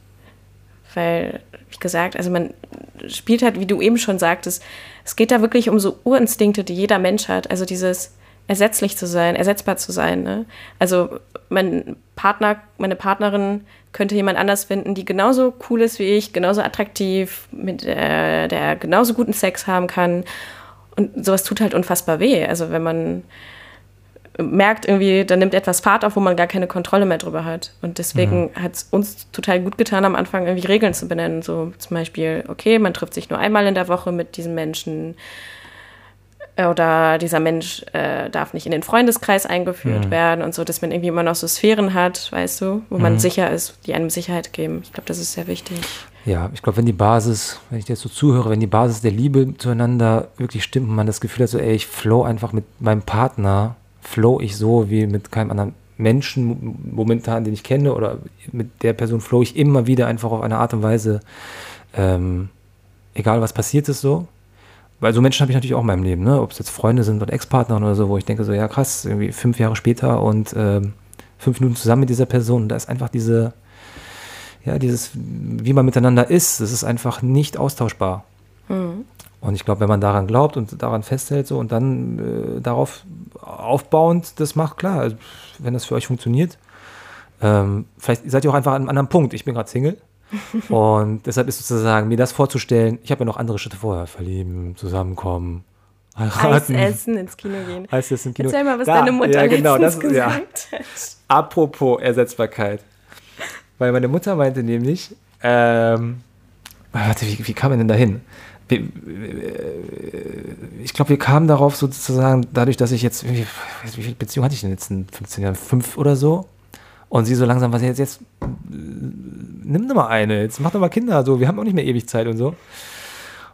Weil, wie gesagt, also man spielt halt, wie du eben schon sagtest, es geht da wirklich um so Urinstinkte, die jeder Mensch hat. Also dieses ersetzlich zu sein, ersetzbar zu sein. Ne? Also mein Partner, meine Partnerin könnte jemand anders finden, die genauso cool ist wie ich, genauso attraktiv, mit der, der genauso guten Sex haben kann. Und sowas tut halt unfassbar weh. Also wenn man merkt irgendwie, da nimmt etwas Fahrt auf, wo man gar keine Kontrolle mehr drüber hat. Und deswegen mhm. hat es uns total gut getan, am Anfang irgendwie Regeln zu benennen. So zum Beispiel, okay, man trifft sich nur einmal in der Woche mit diesem Menschen. Oder dieser Mensch äh, darf nicht in den Freundeskreis eingeführt mhm. werden und so, dass man irgendwie immer noch so Sphären hat, weißt du, wo mhm. man sicher ist, die einem Sicherheit geben. Ich glaube, das ist sehr wichtig. Ja, ich glaube, wenn die Basis, wenn ich dir jetzt so zuhöre, wenn die Basis der Liebe zueinander wirklich stimmt und man das Gefühl hat, so, ey, ich flow einfach mit meinem Partner flow ich so wie mit keinem anderen Menschen momentan, den ich kenne, oder mit der Person flow ich immer wieder einfach auf eine Art und Weise, ähm, egal was passiert ist so. Weil so Menschen habe ich natürlich auch in meinem Leben, ne? ob es jetzt Freunde sind oder Ex-Partner oder so, wo ich denke so, ja krass, irgendwie fünf Jahre später und ähm, fünf Minuten zusammen mit dieser Person, da ist einfach diese, ja, dieses, wie man miteinander ist, das ist einfach nicht austauschbar. Mhm. Und ich glaube, wenn man daran glaubt und daran festhält so und dann äh, darauf aufbauend das macht, klar, also, wenn das für euch funktioniert. Ähm, vielleicht seid ihr auch einfach an einem anderen Punkt. Ich bin gerade Single. und deshalb ist sozusagen, mir das vorzustellen, ich habe ja noch andere Schritte vorher, verlieben, zusammenkommen, heiraten. Eis essen, ins Kino gehen. Eis essen, Kino. Erzähl mal, was da, deine Mutter ja, genau, das, gesagt ja. hat. Apropos Ersetzbarkeit. Weil meine Mutter meinte nämlich, ähm, warte, wie, wie kam man denn da hin? Ich glaube, wir kamen darauf sozusagen, dadurch, dass ich jetzt, wie, viele Beziehungen hatte ich in den letzten 15 Jahren? Fünf oder so? Und sie so langsam, was jetzt, jetzt, nimm doch mal eine, jetzt mach doch mal Kinder, so, wir haben auch nicht mehr ewig Zeit und so.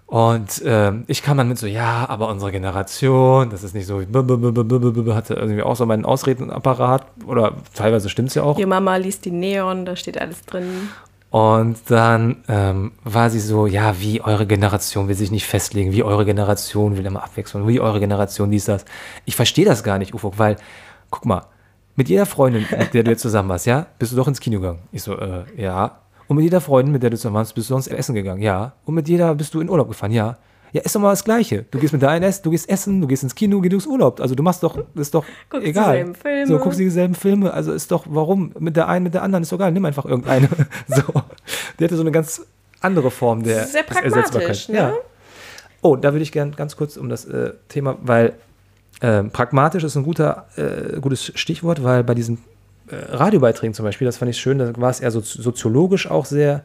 Und äh, ich kam dann mit so, ja, aber unsere Generation, das ist nicht so, hatte irgendwie auch so meinen Ausredenapparat, oder teilweise stimmt es ja auch. Die Mama liest die Neon, da steht alles drin. Und dann ähm, war sie so, ja, wie eure Generation will sich nicht festlegen, wie eure Generation will immer abwechseln, wie eure Generation dies, das. Ich verstehe das gar nicht, Ufo, weil, guck mal, mit jeder Freundin, mit der du jetzt zusammen warst, ja, bist du doch ins Kino gegangen. Ich so, äh, ja. Und mit jeder Freundin, mit der du zusammen warst, bist du sonst essen gegangen, ja. Und mit jeder bist du in Urlaub gefahren, ja. Ja, ist doch mal das Gleiche. Du gehst mit deinem Essen, du gehst essen, du gehst ins Kino, gehst ins Urlaub. Also du machst doch, ist doch guckst egal. Dieselben Filme. So, guckst dieselben Filme. Also ist doch, warum? Mit der einen, mit der anderen ist doch egal. Nimm einfach irgendeine. so. Die hatte so eine ganz andere Form der Sehr pragmatisch, ne? Ja. Oh, da würde ich gerne ganz kurz um das äh, Thema, weil äh, pragmatisch ist ein guter, äh, gutes Stichwort, weil bei diesen äh, Radiobeiträgen zum Beispiel, das fand ich schön, da war es eher so soziologisch auch sehr,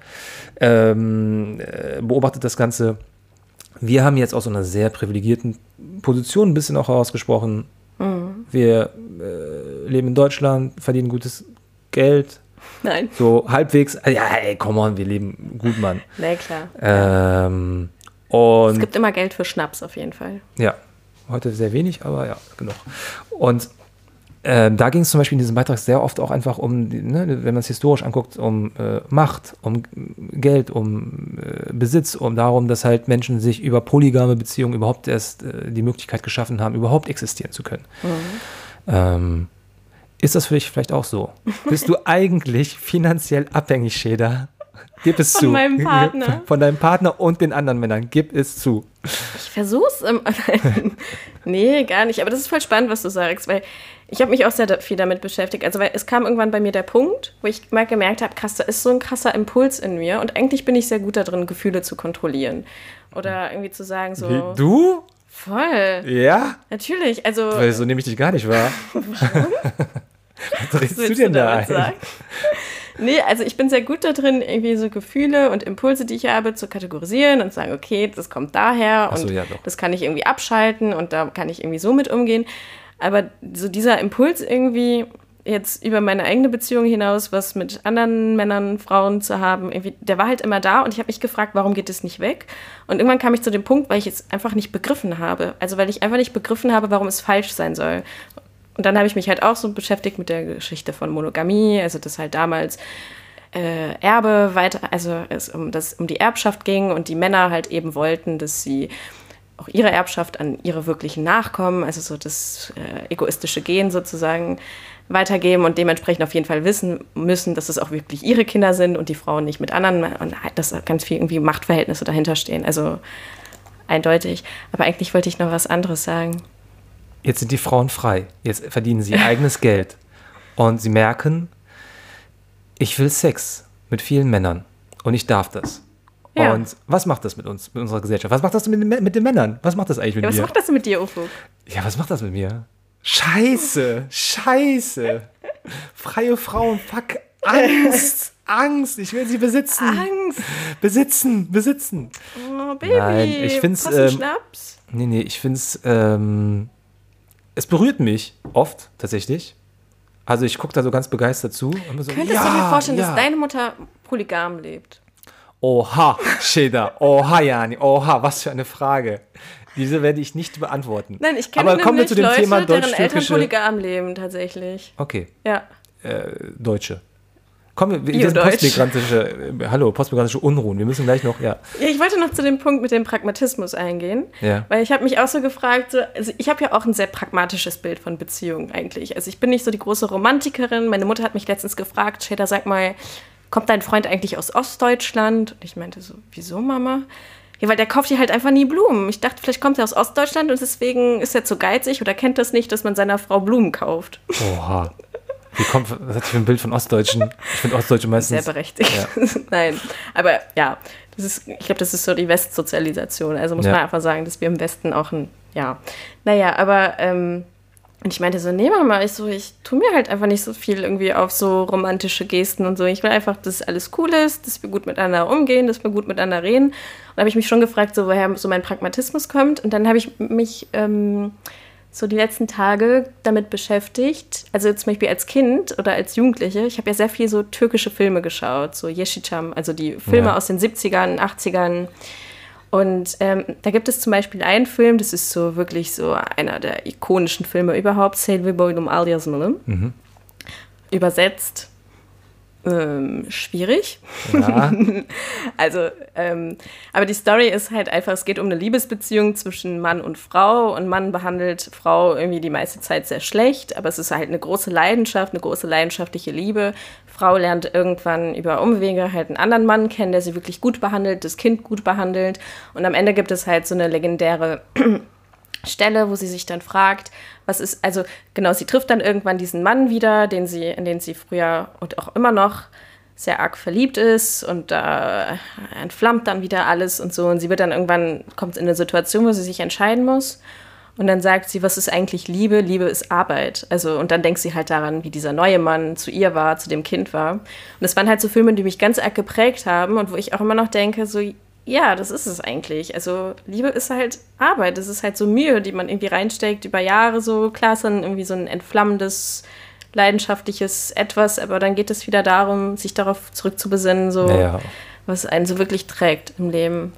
ähm, äh, beobachtet das Ganze. Wir haben jetzt aus so einer sehr privilegierten Position ein bisschen auch herausgesprochen. Mhm. Wir äh, leben in Deutschland, verdienen gutes Geld. Nein. So halbwegs, äh, ja, ey, come on, wir leben gut, Mann. Na klar. Ähm, und es gibt immer Geld für Schnaps auf jeden Fall. Ja, heute sehr wenig, aber ja, genug. Und äh, da ging es zum Beispiel in diesem Beitrag sehr oft auch einfach um, ne, wenn man es historisch anguckt, um äh, Macht, um Geld, um äh, Besitz, um darum, dass halt Menschen sich über polygame Beziehungen überhaupt erst äh, die Möglichkeit geschaffen haben, überhaupt existieren zu können. Mhm. Ähm, ist das für dich vielleicht auch so? Bist du eigentlich finanziell abhängig, Schäder? Gib es Von zu. Von meinem Partner. Von deinem Partner und den anderen Männern. Gib es zu. Ich versuch's. Ähm, nee, gar nicht. Aber das ist voll spannend, was du sagst, weil ich habe mich auch sehr viel damit beschäftigt. Also, weil es kam irgendwann bei mir der Punkt, wo ich mal gemerkt habe, krass, da ist so ein krasser Impuls in mir. Und eigentlich bin ich sehr gut darin, Gefühle zu kontrollieren. Oder irgendwie zu sagen, so. Wie, du? Voll. Ja? Natürlich. Also. Weil so nehme ich dich gar nicht wahr. Warum? Was redest du denn da ein? Nee, also ich bin sehr gut da drin, irgendwie so Gefühle und Impulse, die ich habe, zu kategorisieren und zu sagen, okay, das kommt daher so, und ja, das kann ich irgendwie abschalten und da kann ich irgendwie so mit umgehen. Aber so dieser Impuls irgendwie jetzt über meine eigene Beziehung hinaus, was mit anderen Männern, Frauen zu haben, irgendwie, der war halt immer da und ich habe mich gefragt, warum geht es nicht weg? Und irgendwann kam ich zu dem Punkt, weil ich es einfach nicht begriffen habe. Also weil ich einfach nicht begriffen habe, warum es falsch sein soll. Und dann habe ich mich halt auch so beschäftigt mit der Geschichte von Monogamie, also dass halt damals äh, Erbe weiter, also es um, das, um die Erbschaft ging und die Männer halt eben wollten, dass sie auch ihre Erbschaft an ihre wirklichen Nachkommen, also so das äh, egoistische Gen sozusagen, weitergeben und dementsprechend auf jeden Fall wissen müssen, dass es auch wirklich ihre Kinder sind und die Frauen nicht mit anderen und dass ganz viel irgendwie Machtverhältnisse dahinter stehen. Also eindeutig. Aber eigentlich wollte ich noch was anderes sagen. Jetzt sind die Frauen frei. Jetzt verdienen sie eigenes Geld. Und sie merken, ich will Sex mit vielen Männern. Und ich darf das. Ja. Und was macht das mit uns, mit unserer Gesellschaft? Was macht das mit, mit den Männern? Was macht das eigentlich mit ja, was mir? Was macht das mit dir, Ufo? Ja, was macht das mit mir? Scheiße, Scheiße. Freie Frauen, fuck, Angst, Angst. Ich will sie besitzen. Angst. Besitzen, besitzen. Oh, Baby. Nein, ich find's. Ähm, Schnaps? Nee, nee, ich find's. Ähm, es berührt mich oft tatsächlich. Also ich gucke da so ganz begeistert zu. So, Könntest ja, du dir vorstellen, ja. dass deine Mutter polygam lebt? Oha, Sheda. Oha, Jani. Oha, was für eine Frage. Diese werde ich nicht beantworten. Nein, ich kenne kommen wir zu dem Leute, Thema deren Eltern polygam leben, tatsächlich. Okay. Ja. Äh, Deutsche. Komm, wir sind postmigrantische, äh, hallo, postmigrantische Unruhen. Wir müssen gleich noch, ja. Ja, ich wollte noch zu dem Punkt mit dem Pragmatismus eingehen. Ja. Weil ich habe mich auch so gefragt, so, also ich habe ja auch ein sehr pragmatisches Bild von Beziehungen eigentlich. Also ich bin nicht so die große Romantikerin. Meine Mutter hat mich letztens gefragt, Shader, sag mal, kommt dein Freund eigentlich aus Ostdeutschland? Und ich meinte so, wieso, Mama? Ja, weil der kauft hier halt einfach nie Blumen. Ich dachte, vielleicht kommt er aus Ostdeutschland und deswegen ist er zu geizig oder kennt das nicht, dass man seiner Frau Blumen kauft. Oha. Wie kommt, was hat für ein Bild von Ostdeutschen? Ich finde Ostdeutsche meistens. Sehr berechtigt. Ja. Nein, aber ja, das ist, ich glaube, das ist so die Westsozialisation. Also muss ja. man einfach sagen, dass wir im Westen auch ein, ja, naja, aber, ähm, und ich meinte so, nee, Mama, ich so, ich tue mir halt einfach nicht so viel irgendwie auf so romantische Gesten und so. Ich will einfach, dass alles cool ist, dass wir gut miteinander umgehen, dass wir gut miteinander reden. Und da habe ich mich schon gefragt, so woher so mein Pragmatismus kommt. Und dann habe ich mich ähm, so die letzten Tage damit beschäftigt, also zum Beispiel als Kind oder als Jugendliche, ich habe ja sehr viel so türkische Filme geschaut, so Yeşilçam, also die Filme ja. aus den 70ern, 80ern. Und ähm, da gibt es zum Beispiel einen Film, das ist so wirklich so einer der ikonischen Filme überhaupt, Selvi Boydum Alyasmalım. Mhm. Übersetzt ähm, schwierig. Ja. also, ähm, aber die Story ist halt einfach, es geht um eine Liebesbeziehung zwischen Mann und Frau und Mann behandelt Frau irgendwie die meiste Zeit sehr schlecht, aber es ist halt eine große Leidenschaft, eine große leidenschaftliche Liebe. Frau lernt irgendwann über Umwege halt einen anderen Mann kennen, der sie wirklich gut behandelt, das Kind gut behandelt und am Ende gibt es halt so eine legendäre Stelle, wo sie sich dann fragt, was ist, also genau, sie trifft dann irgendwann diesen Mann wieder, den sie, in den sie früher und auch immer noch sehr arg verliebt ist und da äh, entflammt dann wieder alles und so. Und sie wird dann irgendwann, kommt in eine Situation, wo sie sich entscheiden muss. Und dann sagt sie, was ist eigentlich Liebe? Liebe ist Arbeit. Also, und dann denkt sie halt daran, wie dieser neue Mann zu ihr war, zu dem Kind war. Und das waren halt so Filme, die mich ganz arg geprägt haben und wo ich auch immer noch denke, so, ja, das ist es eigentlich. Also, Liebe ist halt Arbeit. Das ist halt so Mühe, die man irgendwie reinsteckt über Jahre so. Klar ist dann irgendwie so ein entflammendes, leidenschaftliches Etwas, aber dann geht es wieder darum, sich darauf zurückzubesinnen, so, Ja. was einen so wirklich trägt im Leben.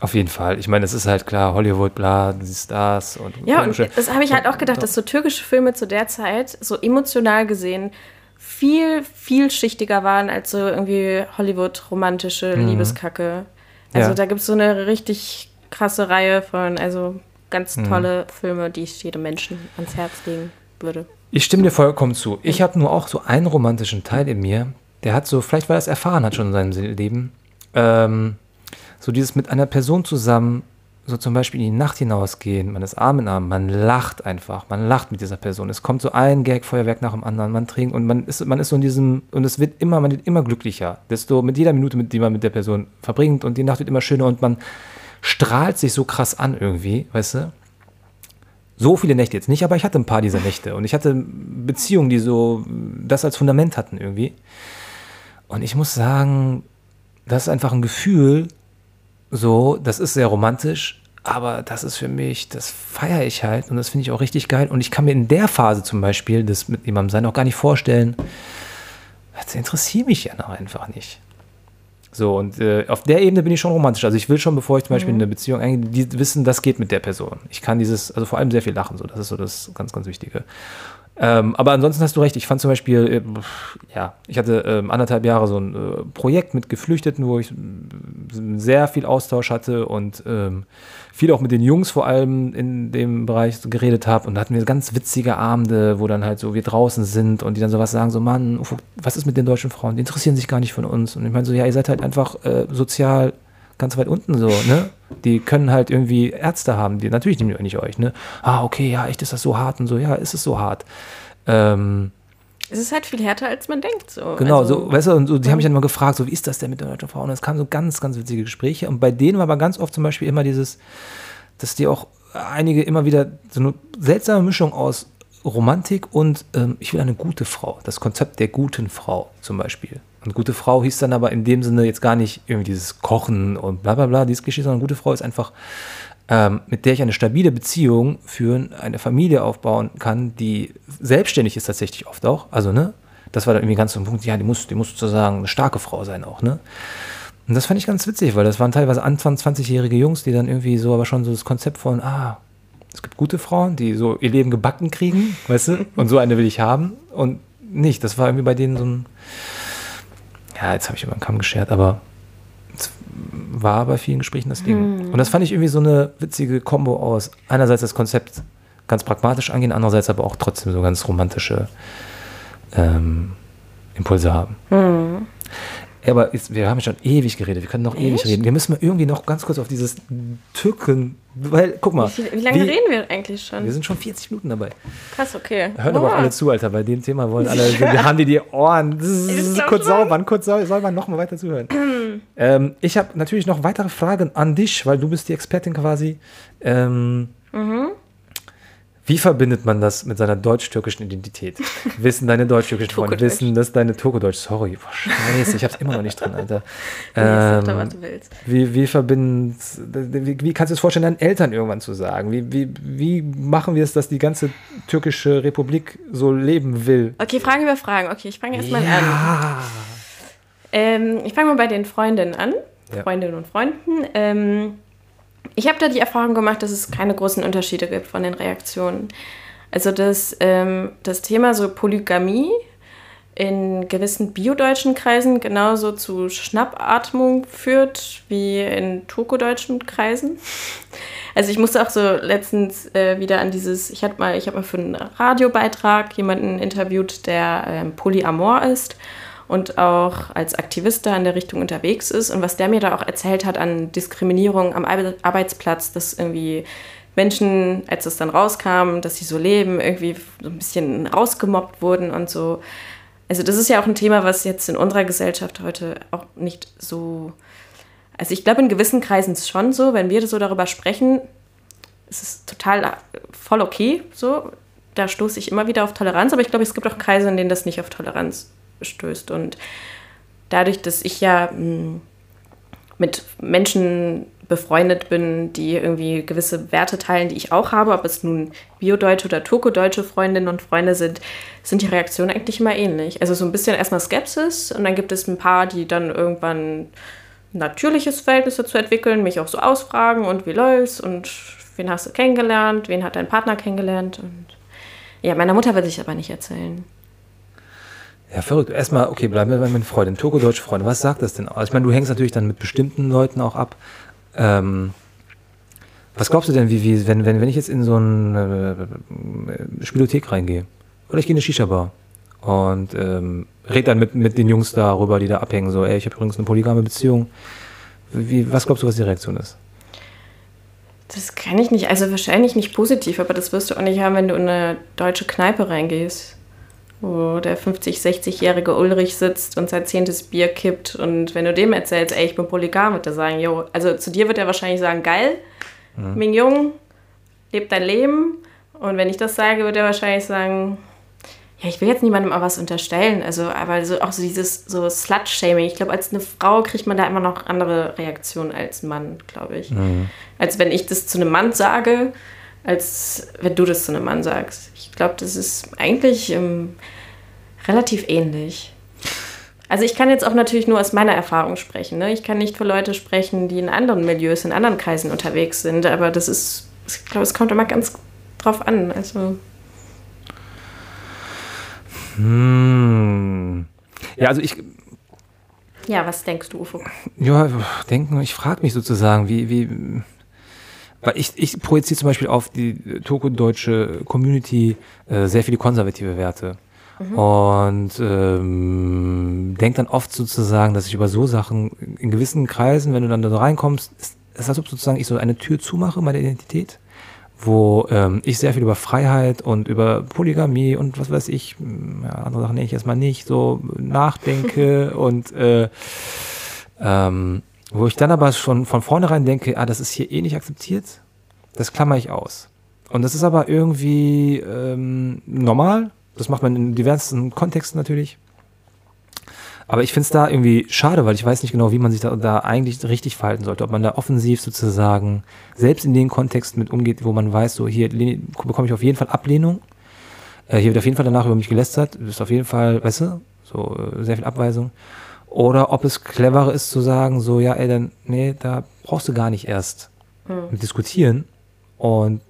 Auf jeden Fall. Ich meine, es ist halt klar, Hollywood, bla, die Stars und Ja, und das habe ich halt auch gedacht, dass so türkische Filme zu der Zeit so emotional gesehen viel, vielschichtiger waren als so irgendwie Hollywood-romantische Liebeskacke. Also Mhm. Ja. da gibt es so eine richtig krasse Reihe von, also Mhm. ganz tolle Filme, die ich jedem Menschen ans Herz legen würde. Ich stimme dir vollkommen zu. Ich habe nur auch so einen romantischen Teil in mir, der hat so, vielleicht weil er es erfahren hat schon in seinem Leben, ähm, so dieses mit einer Person zusammen, so zum Beispiel in die Nacht hinausgehen, man ist Arm in Arm, man lacht einfach, man lacht mit dieser Person. Es kommt so ein Gag-Feuerwerk nach dem anderen, man trinkt und man ist, man ist so in diesem, und es wird immer, man wird immer glücklicher, desto mit jeder Minute, die man mit der Person verbringt und die Nacht wird immer schöner und man strahlt sich so krass an irgendwie, weißt du? So viele Nächte jetzt nicht, aber ich hatte ein paar dieser Nächte und ich hatte Beziehungen, die so das als Fundament hatten irgendwie. Und ich muss sagen, das ist einfach ein Gefühl, so, das ist sehr romantisch, aber das ist für mich, das feiere ich halt und das finde ich auch richtig geil. Und ich kann mir in der Phase zum Beispiel das mit jemandem sein auch gar nicht vorstellen. Das interessiert mich ja noch einfach nicht. So, und äh, auf der Ebene bin ich schon romantisch. Also ich will schon, bevor ich zum Beispiel in eine Beziehung eingehe, wissen, das geht mit der Person. Ich kann dieses, also vor allem sehr viel lachen, so, das ist so das ganz, ganz Wichtige. Ähm, aber ansonsten hast du recht. Ich fand zum Beispiel, äh, ja, ich hatte ähm, anderthalb Jahre so ein äh, Projekt mit Geflüchteten, wo ich ähm, sehr viel Austausch hatte und ähm, viel auch mit den Jungs vor allem in dem Bereich geredet habe. Und da hatten wir ganz witzige Abende, wo dann halt so wir draußen sind und die dann sowas sagen, so Mann, was ist mit den deutschen Frauen? Die interessieren sich gar nicht von uns. Und ich meine so, ja, ihr seid halt einfach äh, sozial ganz weit unten so, ne? Die können halt irgendwie Ärzte haben, die natürlich nehmen die nicht euch, ne? Ah, okay, ja, echt ist das so hart und so, ja, ist es so hart. Ähm, Es ist halt viel härter, als man denkt. So. Genau, also, so, weißt du, und so, die haben mich dann immer gefragt, so, wie ist das denn mit der deutschen Frau? Und es kamen so ganz, ganz witzige Gespräche. Und bei denen war aber ganz oft zum Beispiel immer dieses, dass die auch einige immer wieder so eine seltsame Mischung aus Romantik und ähm, ich will eine gute Frau. Das Konzept der guten Frau zum Beispiel. Und gute Frau hieß dann aber in dem Sinne jetzt gar nicht irgendwie dieses Kochen und bla bla bla, dieses Klischee, sondern gute Frau ist einfach, ähm, mit der ich eine stabile Beziehung führen, eine Familie aufbauen kann, die selbstständig ist tatsächlich oft auch. Also, ne? Das war dann irgendwie ganz so ein Punkt, ja, die muss, die muss sozusagen eine starke Frau sein auch, ne? Und das fand ich ganz witzig, weil das waren teilweise Anfang 20-jährige Jungs, die dann irgendwie so, aber schon so das Konzept von, ah, es gibt gute Frauen, die so ihr Leben gebacken kriegen, weißt du? Und so eine will ich haben. Und nicht, das war irgendwie bei denen so ein, ja, jetzt habe ich über den Kamm geschert, aber es war bei vielen Gesprächen das Ding. Und das fand ich irgendwie so eine witzige Kombo aus einerseits das Konzept ganz pragmatisch angehen, andererseits aber auch trotzdem so ganz romantische ähm, Impulse haben. Ja, aber jetzt, wir haben schon ewig geredet, wir können noch ewig Echt? reden. Wir müssen mal irgendwie noch ganz kurz auf dieses Türken, weil, guck mal. wie, viel, wie lange reden wir eigentlich schon? Wir sind schon 40 Minuten dabei. Krass, okay. Hören aber auch alle zu, Alter. Bei dem Thema wollen alle, wir haben die die Ohren. Kurz schlimm. sauber, kurz sauber, soll man noch mal weiter zuhören. ähm, ich habe natürlich noch weitere Fragen an dich, weil du bist die Expertin quasi. Ähm, Mhm. Wie verbindet man das mit seiner deutsch-türkischen Identität? Wissen deine deutsch-türkischen Freunde, wissen, dass deine Turkodeutsch, sorry, boah, scheiße, ich hab's immer noch nicht drin, Alter. Nee, Ähm, was du willst. wie, wie verbinden, wie, wie kannst du es vorstellen, deinen Eltern irgendwann zu sagen? Wie, wie, wie machen wir es, dass die ganze türkische Republik so leben will? Okay, Fragen über Fragen. Okay, ich fange erstmal an. Ja. Ähm, ich fange mal bei den Freundinnen an. Ja. Freundinnen und Freunden. Ähm, ich habe da die Erfahrung gemacht, dass es keine großen Unterschiede gibt von den Reaktionen. Also das, ähm, das Thema so Polygamie in gewissen biodeutschen Kreisen genauso zu Schnappatmung führt wie in turkodeutschen Kreisen. Also ich musste auch so letztens äh, wieder an dieses, ich hatte mal, ich habe mal für einen Radiobeitrag jemanden interviewt, der ähm, polyamor ist und auch als Aktivist da in der Richtung unterwegs ist und was der mir da auch erzählt hat an Diskriminierung am Arbe- Arbeitsplatz, dass irgendwie Menschen, als es dann rauskam, dass sie so leben, irgendwie so ein bisschen rausgemobbt wurden und so. Also das ist ja auch ein Thema, was jetzt in unserer Gesellschaft heute auch nicht so. Also ich glaube in gewissen Kreisen ist es schon so, wenn wir so darüber sprechen, es ist total äh, voll okay, so. Da stoße ich immer wieder auf Toleranz, aber ich glaube, es gibt auch Kreise, in denen das nicht auf Toleranz stößt. Und dadurch, dass ich ja hm, mit Menschen befreundet bin, die irgendwie gewisse Werte teilen, die ich auch habe, ob es nun biodeutsche oder turkodeutsche Freundinnen und Freunde sind, sind die Reaktionen eigentlich immer ähnlich. Also so ein bisschen erstmal Skepsis und dann gibt es ein paar, die dann irgendwann natürliches Verhältnis dazu entwickeln, mich auch so ausfragen und wie läuft's und wen hast du kennengelernt, wen hat dein Partner kennengelernt und ja, meiner Mutter will ich aber nicht erzählen. Ja, verrückt. Erstmal, okay, bleiben wir bei meinen Freunden. Turko-deutsche Freunde, was sagt das denn aus? Ich meine, du hängst natürlich dann mit bestimmten Leuten auch ab. Ähm, was glaubst du denn, wie, wie wenn, wenn, wenn ich jetzt in so eine äh, Spielothek reingehe oder ich gehe in eine Shisha-Bar und ähm, rede dann mit, mit den Jungs darüber, die da abhängen, so, ey, ich habe übrigens eine polygame Beziehung. Wie, was glaubst du, was die Reaktion ist? Das kann ich nicht, also wahrscheinlich nicht positiv, aber das wirst du auch nicht haben, wenn du in eine deutsche Kneipe reingehst, wo der 50-, 60-jährige Ulrich sitzt und sein zehntes Bier kippt und wenn du dem erzählst, ey, ich bin polygam, wird er sagen, jo, also zu dir wird er wahrscheinlich sagen, geil, mhm. Ming leb dein Leben und wenn ich das sage, wird er wahrscheinlich sagen, ja, ich will jetzt niemandem auch was unterstellen, also, aber so, auch so dieses so Slut-Shaming. Ich glaube, als eine Frau kriegt man da immer noch andere Reaktionen als ein Mann, glaube ich. Mhm. Als wenn ich das zu einem Mann sage, als wenn du das zu einem Mann sagst. Ich glaube, das ist eigentlich ähm, relativ ähnlich. Also ich kann jetzt auch natürlich nur aus meiner Erfahrung sprechen. Ne? Ich kann nicht für Leute sprechen, die in anderen Milieus, in anderen Kreisen unterwegs sind, aber das ist, ich glaube, es kommt immer ganz drauf an. Also hm. Ja, also ich. Ja, was denkst du, Ufo? Ja, denken, ich frage mich sozusagen, wie, wie. Weil ich, ich projiziere zum Beispiel auf die Toko-deutsche Community äh, sehr viele konservative Werte. Mhm. Und ähm, denke dann oft sozusagen, dass ich über so Sachen in gewissen Kreisen, wenn du dann da reinkommst, ist, ist als ob sozusagen ich so eine Tür zumache, meine Identität wo ähm, ich sehr viel über Freiheit und über Polygamie und was weiß ich, ja, andere Sachen nenne ich erstmal nicht, so nachdenke und äh, ähm, wo ich dann aber schon von vornherein denke, ah, das ist hier eh nicht akzeptiert, das klammer ich aus. Und das ist aber irgendwie ähm, normal, das macht man in diversen Kontexten natürlich. Aber ich finde es da irgendwie schade, weil ich weiß nicht genau, wie man sich da, da, eigentlich richtig verhalten sollte. Ob man da offensiv sozusagen selbst in den Kontext mit umgeht, wo man weiß, so hier bekomme ich auf jeden Fall Ablehnung. Äh, hier wird auf jeden Fall danach über mich gelästert. Das ist auf jeden Fall, weißt du, so äh, sehr viel Abweisung. Oder ob es cleverer ist zu sagen, so, ja, ey, dann, nee, da brauchst du gar nicht erst mhm. diskutieren. Und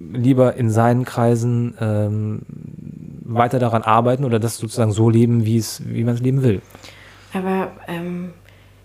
lieber in seinen Kreisen ähm, weiter daran arbeiten oder das sozusagen so leben, wie, es, wie man es leben will. Aber ähm,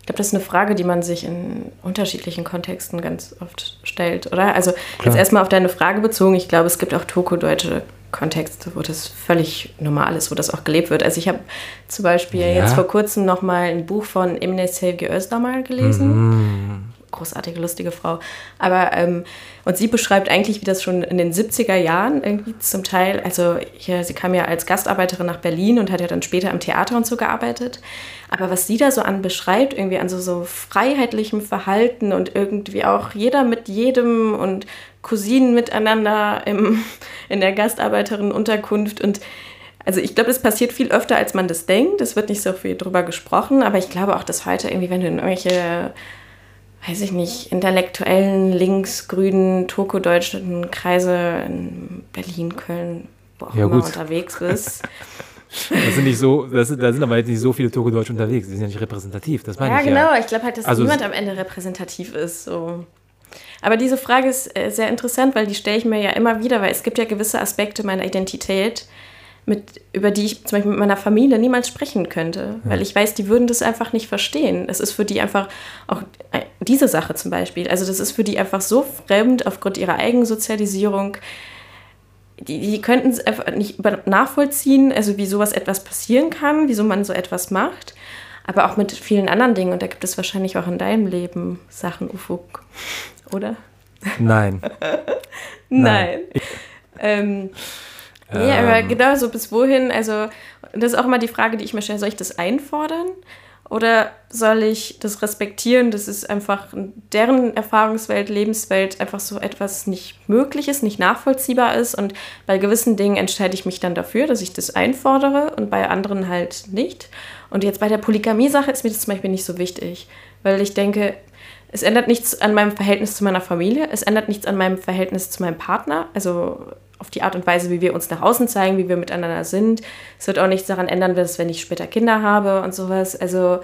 ich glaube, das ist eine Frage, die man sich in unterschiedlichen Kontexten ganz oft stellt, oder? Also Klar. jetzt erstmal auf deine Frage bezogen. Ich glaube, es gibt auch Toko-deutsche Kontexte, wo das völlig normal ist, wo das auch gelebt wird. Also ich habe zum Beispiel ja. jetzt vor kurzem noch mal ein Buch von Emine Sevgi Özdamar gelesen. Mhm großartige, lustige Frau. Aber, ähm, und sie beschreibt eigentlich, wie das schon in den 70er Jahren irgendwie zum Teil, also hier, sie kam ja als Gastarbeiterin nach Berlin und hat ja dann später im Theater und so gearbeitet. Aber was sie da so an beschreibt, irgendwie an so, so freiheitlichem Verhalten und irgendwie auch jeder mit jedem und Cousinen miteinander im, in der Gastarbeiterin-Unterkunft und also ich glaube, es passiert viel öfter, als man das denkt. Es wird nicht so viel drüber gesprochen, aber ich glaube auch, dass heute irgendwie, wenn du in irgendwelche weiß ich nicht, intellektuellen, linksgrünen, turko-deutschen Kreise in Berlin, Köln, wo auch ja, immer gut. unterwegs bist. Das sind nicht so, das sind, da sind aber jetzt nicht so viele Turko-Deutsche unterwegs, die sind ja nicht repräsentativ, das meine ja, ich genau. ja. genau, ich glaube halt, dass also niemand am Ende repräsentativ ist. So. Aber diese Frage ist äh, sehr interessant, weil die stelle ich mir ja immer wieder, weil es gibt ja gewisse Aspekte meiner Identität, mit, über die ich zum Beispiel mit meiner Familie niemals sprechen könnte, weil ich weiß, die würden das einfach nicht verstehen. Es ist für die einfach auch äh, diese Sache zum Beispiel, also das ist für die einfach so fremd aufgrund ihrer eigenen Sozialisierung. Die, die könnten es einfach nicht nachvollziehen, also wie sowas etwas passieren kann, wieso man so etwas macht, aber auch mit vielen anderen Dingen. Und da gibt es wahrscheinlich auch in deinem Leben Sachen, Ufuk, oder? Nein. Nein. Nein. Ähm, ja, aber ähm. genau so bis wohin, also das ist auch immer die Frage, die ich mir stelle, soll ich das einfordern? Oder soll ich das respektieren, dass es einfach in deren Erfahrungswelt, Lebenswelt einfach so etwas nicht möglich ist, nicht nachvollziehbar ist und bei gewissen Dingen entscheide ich mich dann dafür, dass ich das einfordere und bei anderen halt nicht. Und jetzt bei der Polygamie-Sache ist mir das zum Beispiel nicht so wichtig, weil ich denke, es ändert nichts an meinem Verhältnis zu meiner Familie, es ändert nichts an meinem Verhältnis zu meinem Partner, also auf die Art und Weise, wie wir uns nach außen zeigen, wie wir miteinander sind. Es wird auch nichts daran ändern, dass wenn ich später Kinder habe und sowas. Also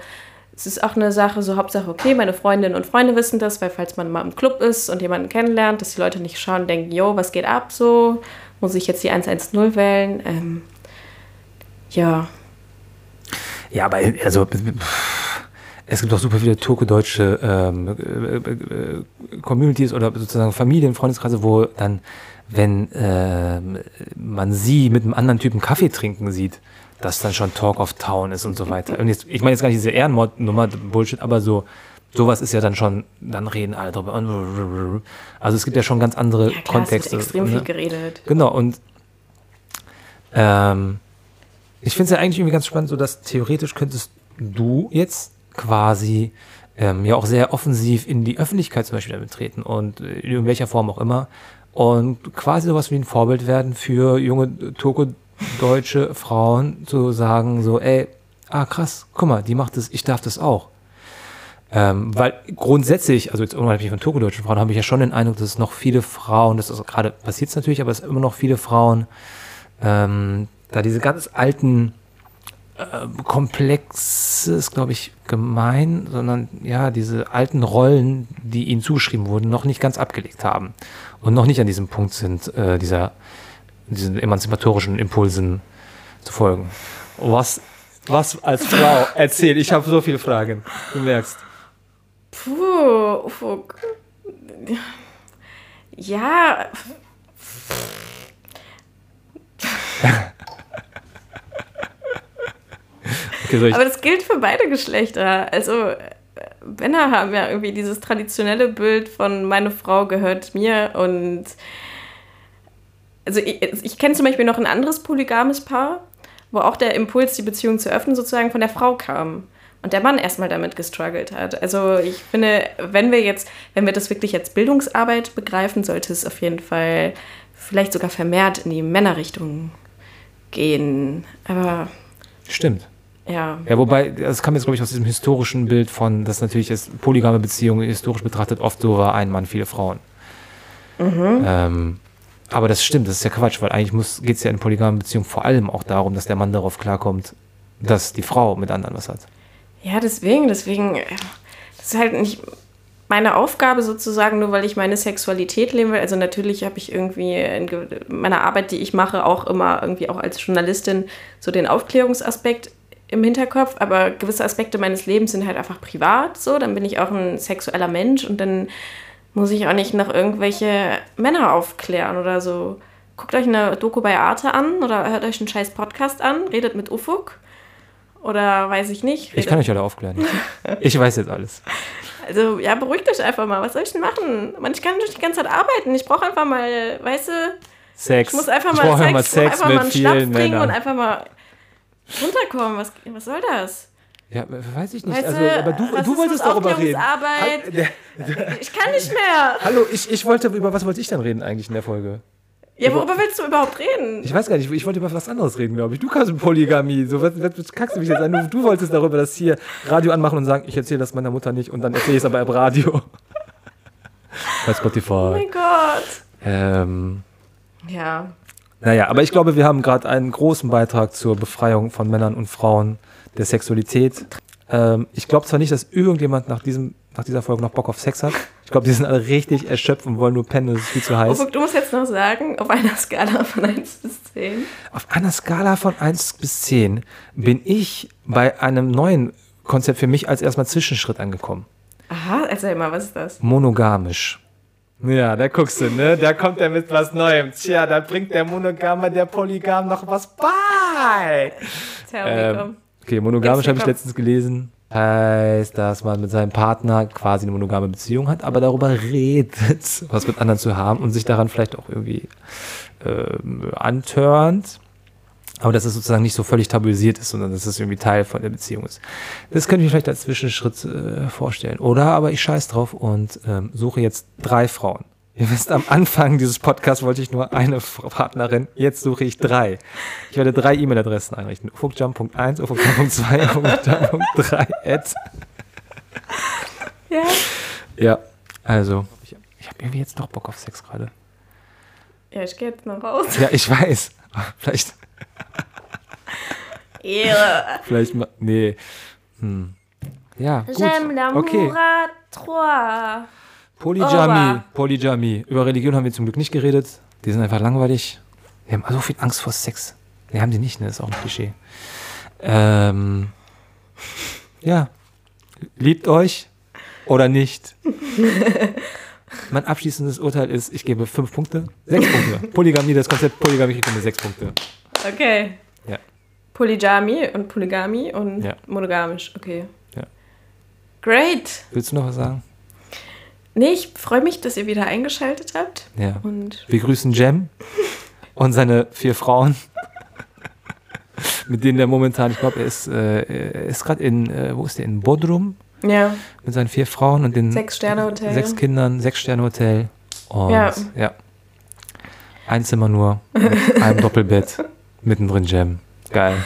es ist auch eine Sache, so Hauptsache, okay, meine Freundinnen und Freunde wissen das, weil falls man mal im Club ist und jemanden kennenlernt, dass die Leute nicht schauen und denken, yo, was geht ab so? Muss ich jetzt die 110 wählen? Ähm, ja. Ja, aber also es gibt auch super viele turko-deutsche ähm, äh, äh, Communities oder sozusagen Familien, Freundeskreise, wo dann, wenn äh, man sie mit einem anderen Typen Kaffee trinken sieht, das dann schon Talk of Town ist und so weiter. Und jetzt, ich meine jetzt gar nicht diese Ehrenmord-Nummer, Bullshit, aber so, sowas ist ja dann schon, dann reden alle drüber. Also es gibt ja schon ganz andere ja, klar, Kontexte. Es wird extrem ne? viel geredet. Genau, und ähm, ich finde es ja eigentlich irgendwie ganz spannend, so dass theoretisch könntest du jetzt quasi ähm, ja auch sehr offensiv in die Öffentlichkeit zum Beispiel damit treten und äh, in welcher Form auch immer und quasi sowas wie ein Vorbild werden für junge turko-deutsche Frauen zu sagen so, ey, ah krass, guck mal, die macht das, ich darf das auch. Ähm, weil grundsätzlich, also jetzt unabhängig von turko-deutschen Frauen, habe ich ja schon den Eindruck, dass es noch viele Frauen, das ist gerade passiert es natürlich, aber es immer noch viele Frauen, ähm, da diese ganz alten äh, komplex ist, glaube ich, gemein, sondern ja, diese alten Rollen, die ihnen zugeschrieben wurden, noch nicht ganz abgelegt haben und noch nicht an diesem Punkt sind, äh, dieser, diesen emanzipatorischen Impulsen zu folgen. Was, was als Frau erzähl, ich habe so viele Fragen, du merkst. Puh, fuck. Ja. Okay, Aber das gilt für beide Geschlechter. Also Männer haben ja irgendwie dieses traditionelle Bild von meine Frau gehört mir und also ich, ich kenne zum Beispiel noch ein anderes polygames Paar, wo auch der Impuls, die Beziehung zu öffnen, sozusagen von der Frau kam. Und der Mann erstmal damit gestruggelt hat. Also ich finde, wenn wir jetzt, wenn wir das wirklich als Bildungsarbeit begreifen, sollte es auf jeden Fall vielleicht sogar vermehrt in die Männerrichtung gehen. Aber. Stimmt. Ja. Ja, wobei, das kam jetzt, glaube ich, aus diesem historischen Bild von, dass natürlich es polygame Beziehungen historisch betrachtet oft so war, ein Mann, viele Frauen. Mhm. Ähm, aber das stimmt, das ist ja Quatsch, weil eigentlich geht es ja in polygamen Beziehungen vor allem auch darum, dass der Mann darauf klarkommt, dass die Frau mit anderen was hat. Ja, deswegen, deswegen, das ist halt nicht meine Aufgabe sozusagen, nur weil ich meine Sexualität leben will. Also natürlich habe ich irgendwie in meiner Arbeit, die ich mache, auch immer irgendwie auch als Journalistin so den Aufklärungsaspekt im Hinterkopf, aber gewisse Aspekte meines Lebens sind halt einfach privat so. Dann bin ich auch ein sexueller Mensch und dann muss ich auch nicht noch irgendwelche Männer aufklären oder so. Guckt euch eine Doku bei Arte an oder hört euch einen scheiß Podcast an, redet mit Ufuk oder weiß ich nicht. Redet. Ich kann euch alle aufklären. ich weiß jetzt alles. Also ja, beruhigt euch einfach mal. Was soll ich denn machen? Man, ich kann nicht die ganze Zeit arbeiten. Ich brauche einfach mal, weißt du, Sex. Ich muss einfach mal, ich Sex, mal Sex einfach mit mal einen vielen Schnaps trinken und einfach mal runterkommen. Was, was soll das? Ja, weiß ich nicht. Weißt also, aber du, du wolltest darüber reden. Ich kann nicht mehr. Hallo, ich, ich wollte, über was wollte ich dann reden eigentlich in der Folge? Ja, worüber willst du überhaupt reden? Ich weiß gar nicht, ich wollte über was anderes reden, glaube ich. Du kannst Polygamie. So, was, was kackst du mich jetzt an? Du, du wolltest darüber, dass hier Radio anmachen und sagen, ich erzähle das meiner Mutter nicht und dann erzähle ich es aber im Radio. Bei Spotify. Oh mein Gott. Ähm, Ja. Naja, aber ich glaube, wir haben gerade einen großen Beitrag zur Befreiung von Männern und Frauen der Sexualität. Ähm, ich glaube zwar nicht, dass irgendjemand nach, diesem, nach dieser Folge noch Bock auf Sex hat. Ich glaube, die sind alle richtig erschöpft und wollen nur pennen, es ist viel zu heiß. Ufuk, du musst jetzt noch sagen, auf einer Skala von 1 bis 10. Auf einer Skala von 1 bis 10 bin ich bei einem neuen Konzept für mich als erstmal Zwischenschritt angekommen. Aha, erzähl mal, was ist das? Monogamisch. Ja, da guckst du, ne? Da kommt er mit was Neuem. Tja, da bringt der Monogame der Polygam noch was bei. Tja, Ähm, okay, monogamisch habe ich letztens gelesen. Heißt, dass man mit seinem Partner quasi eine monogame Beziehung hat, aber darüber redet, was mit anderen zu haben und sich daran vielleicht auch irgendwie ähm, antörnt. Aber dass es sozusagen nicht so völlig tabuisiert ist, sondern dass es irgendwie Teil von der Beziehung ist. Das könnte ich mir vielleicht als Zwischenschritt äh, vorstellen. Oder aber ich scheiß drauf und ähm, suche jetzt drei Frauen. Ihr wisst, am Anfang dieses Podcasts wollte ich nur eine Partnerin, jetzt suche ich drei. Ich werde drei E-Mail-Adressen einrichten. ufukjump.1, ufukjump.2, ufukjump.3 at. Ja. Ja, also, ich, ich habe irgendwie jetzt doch Bock auf Sex gerade. Ja, ich gehe jetzt noch raus. Ja, ich weiß. Vielleicht, Yeah. vielleicht mal, nee. Hm. Ja, gut. Okay. Polygamie. Polygamie. Über Religion haben wir zum Glück nicht geredet. Die sind einfach langweilig. Die haben so viel Angst vor Sex. Nee, haben die nicht, ne? Das ist auch ein Klischee. Ähm, ja. Liebt euch oder nicht? mein abschließendes Urteil ist, ich gebe fünf Punkte. Sechs Punkte. Polygamie, das Konzept Polygamie kriegt mir sechs Punkte. Okay. Ja. Polygamie und Polygamie und Ja. monogamisch. Okay. Ja. Great. Willst du noch was sagen? Nee, ich freue mich, dass ihr wieder eingeschaltet habt. Ja. Und Wir grüßen Jem und seine vier Frauen, mit denen er momentan, ich glaube, er ist, äh, er ist gerade in, äh, wo ist der, in Bodrum ja, mit seinen vier Frauen und den Sechs-Sterne-Hotel. sechs Kindern, sechs Sterne Hotel und Ja. ja. ein Zimmer nur, mit einem Doppelbett, mittendrin Jem. Geil.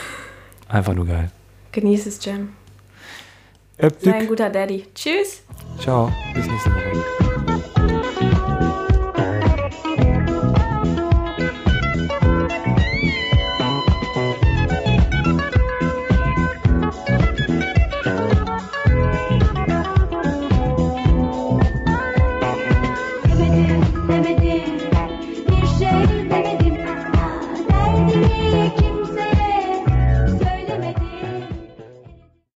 Einfach nur geil. genieß es, Jem. Sei ein guter Daddy. Tschüss. Ciao, bis nächste Woche.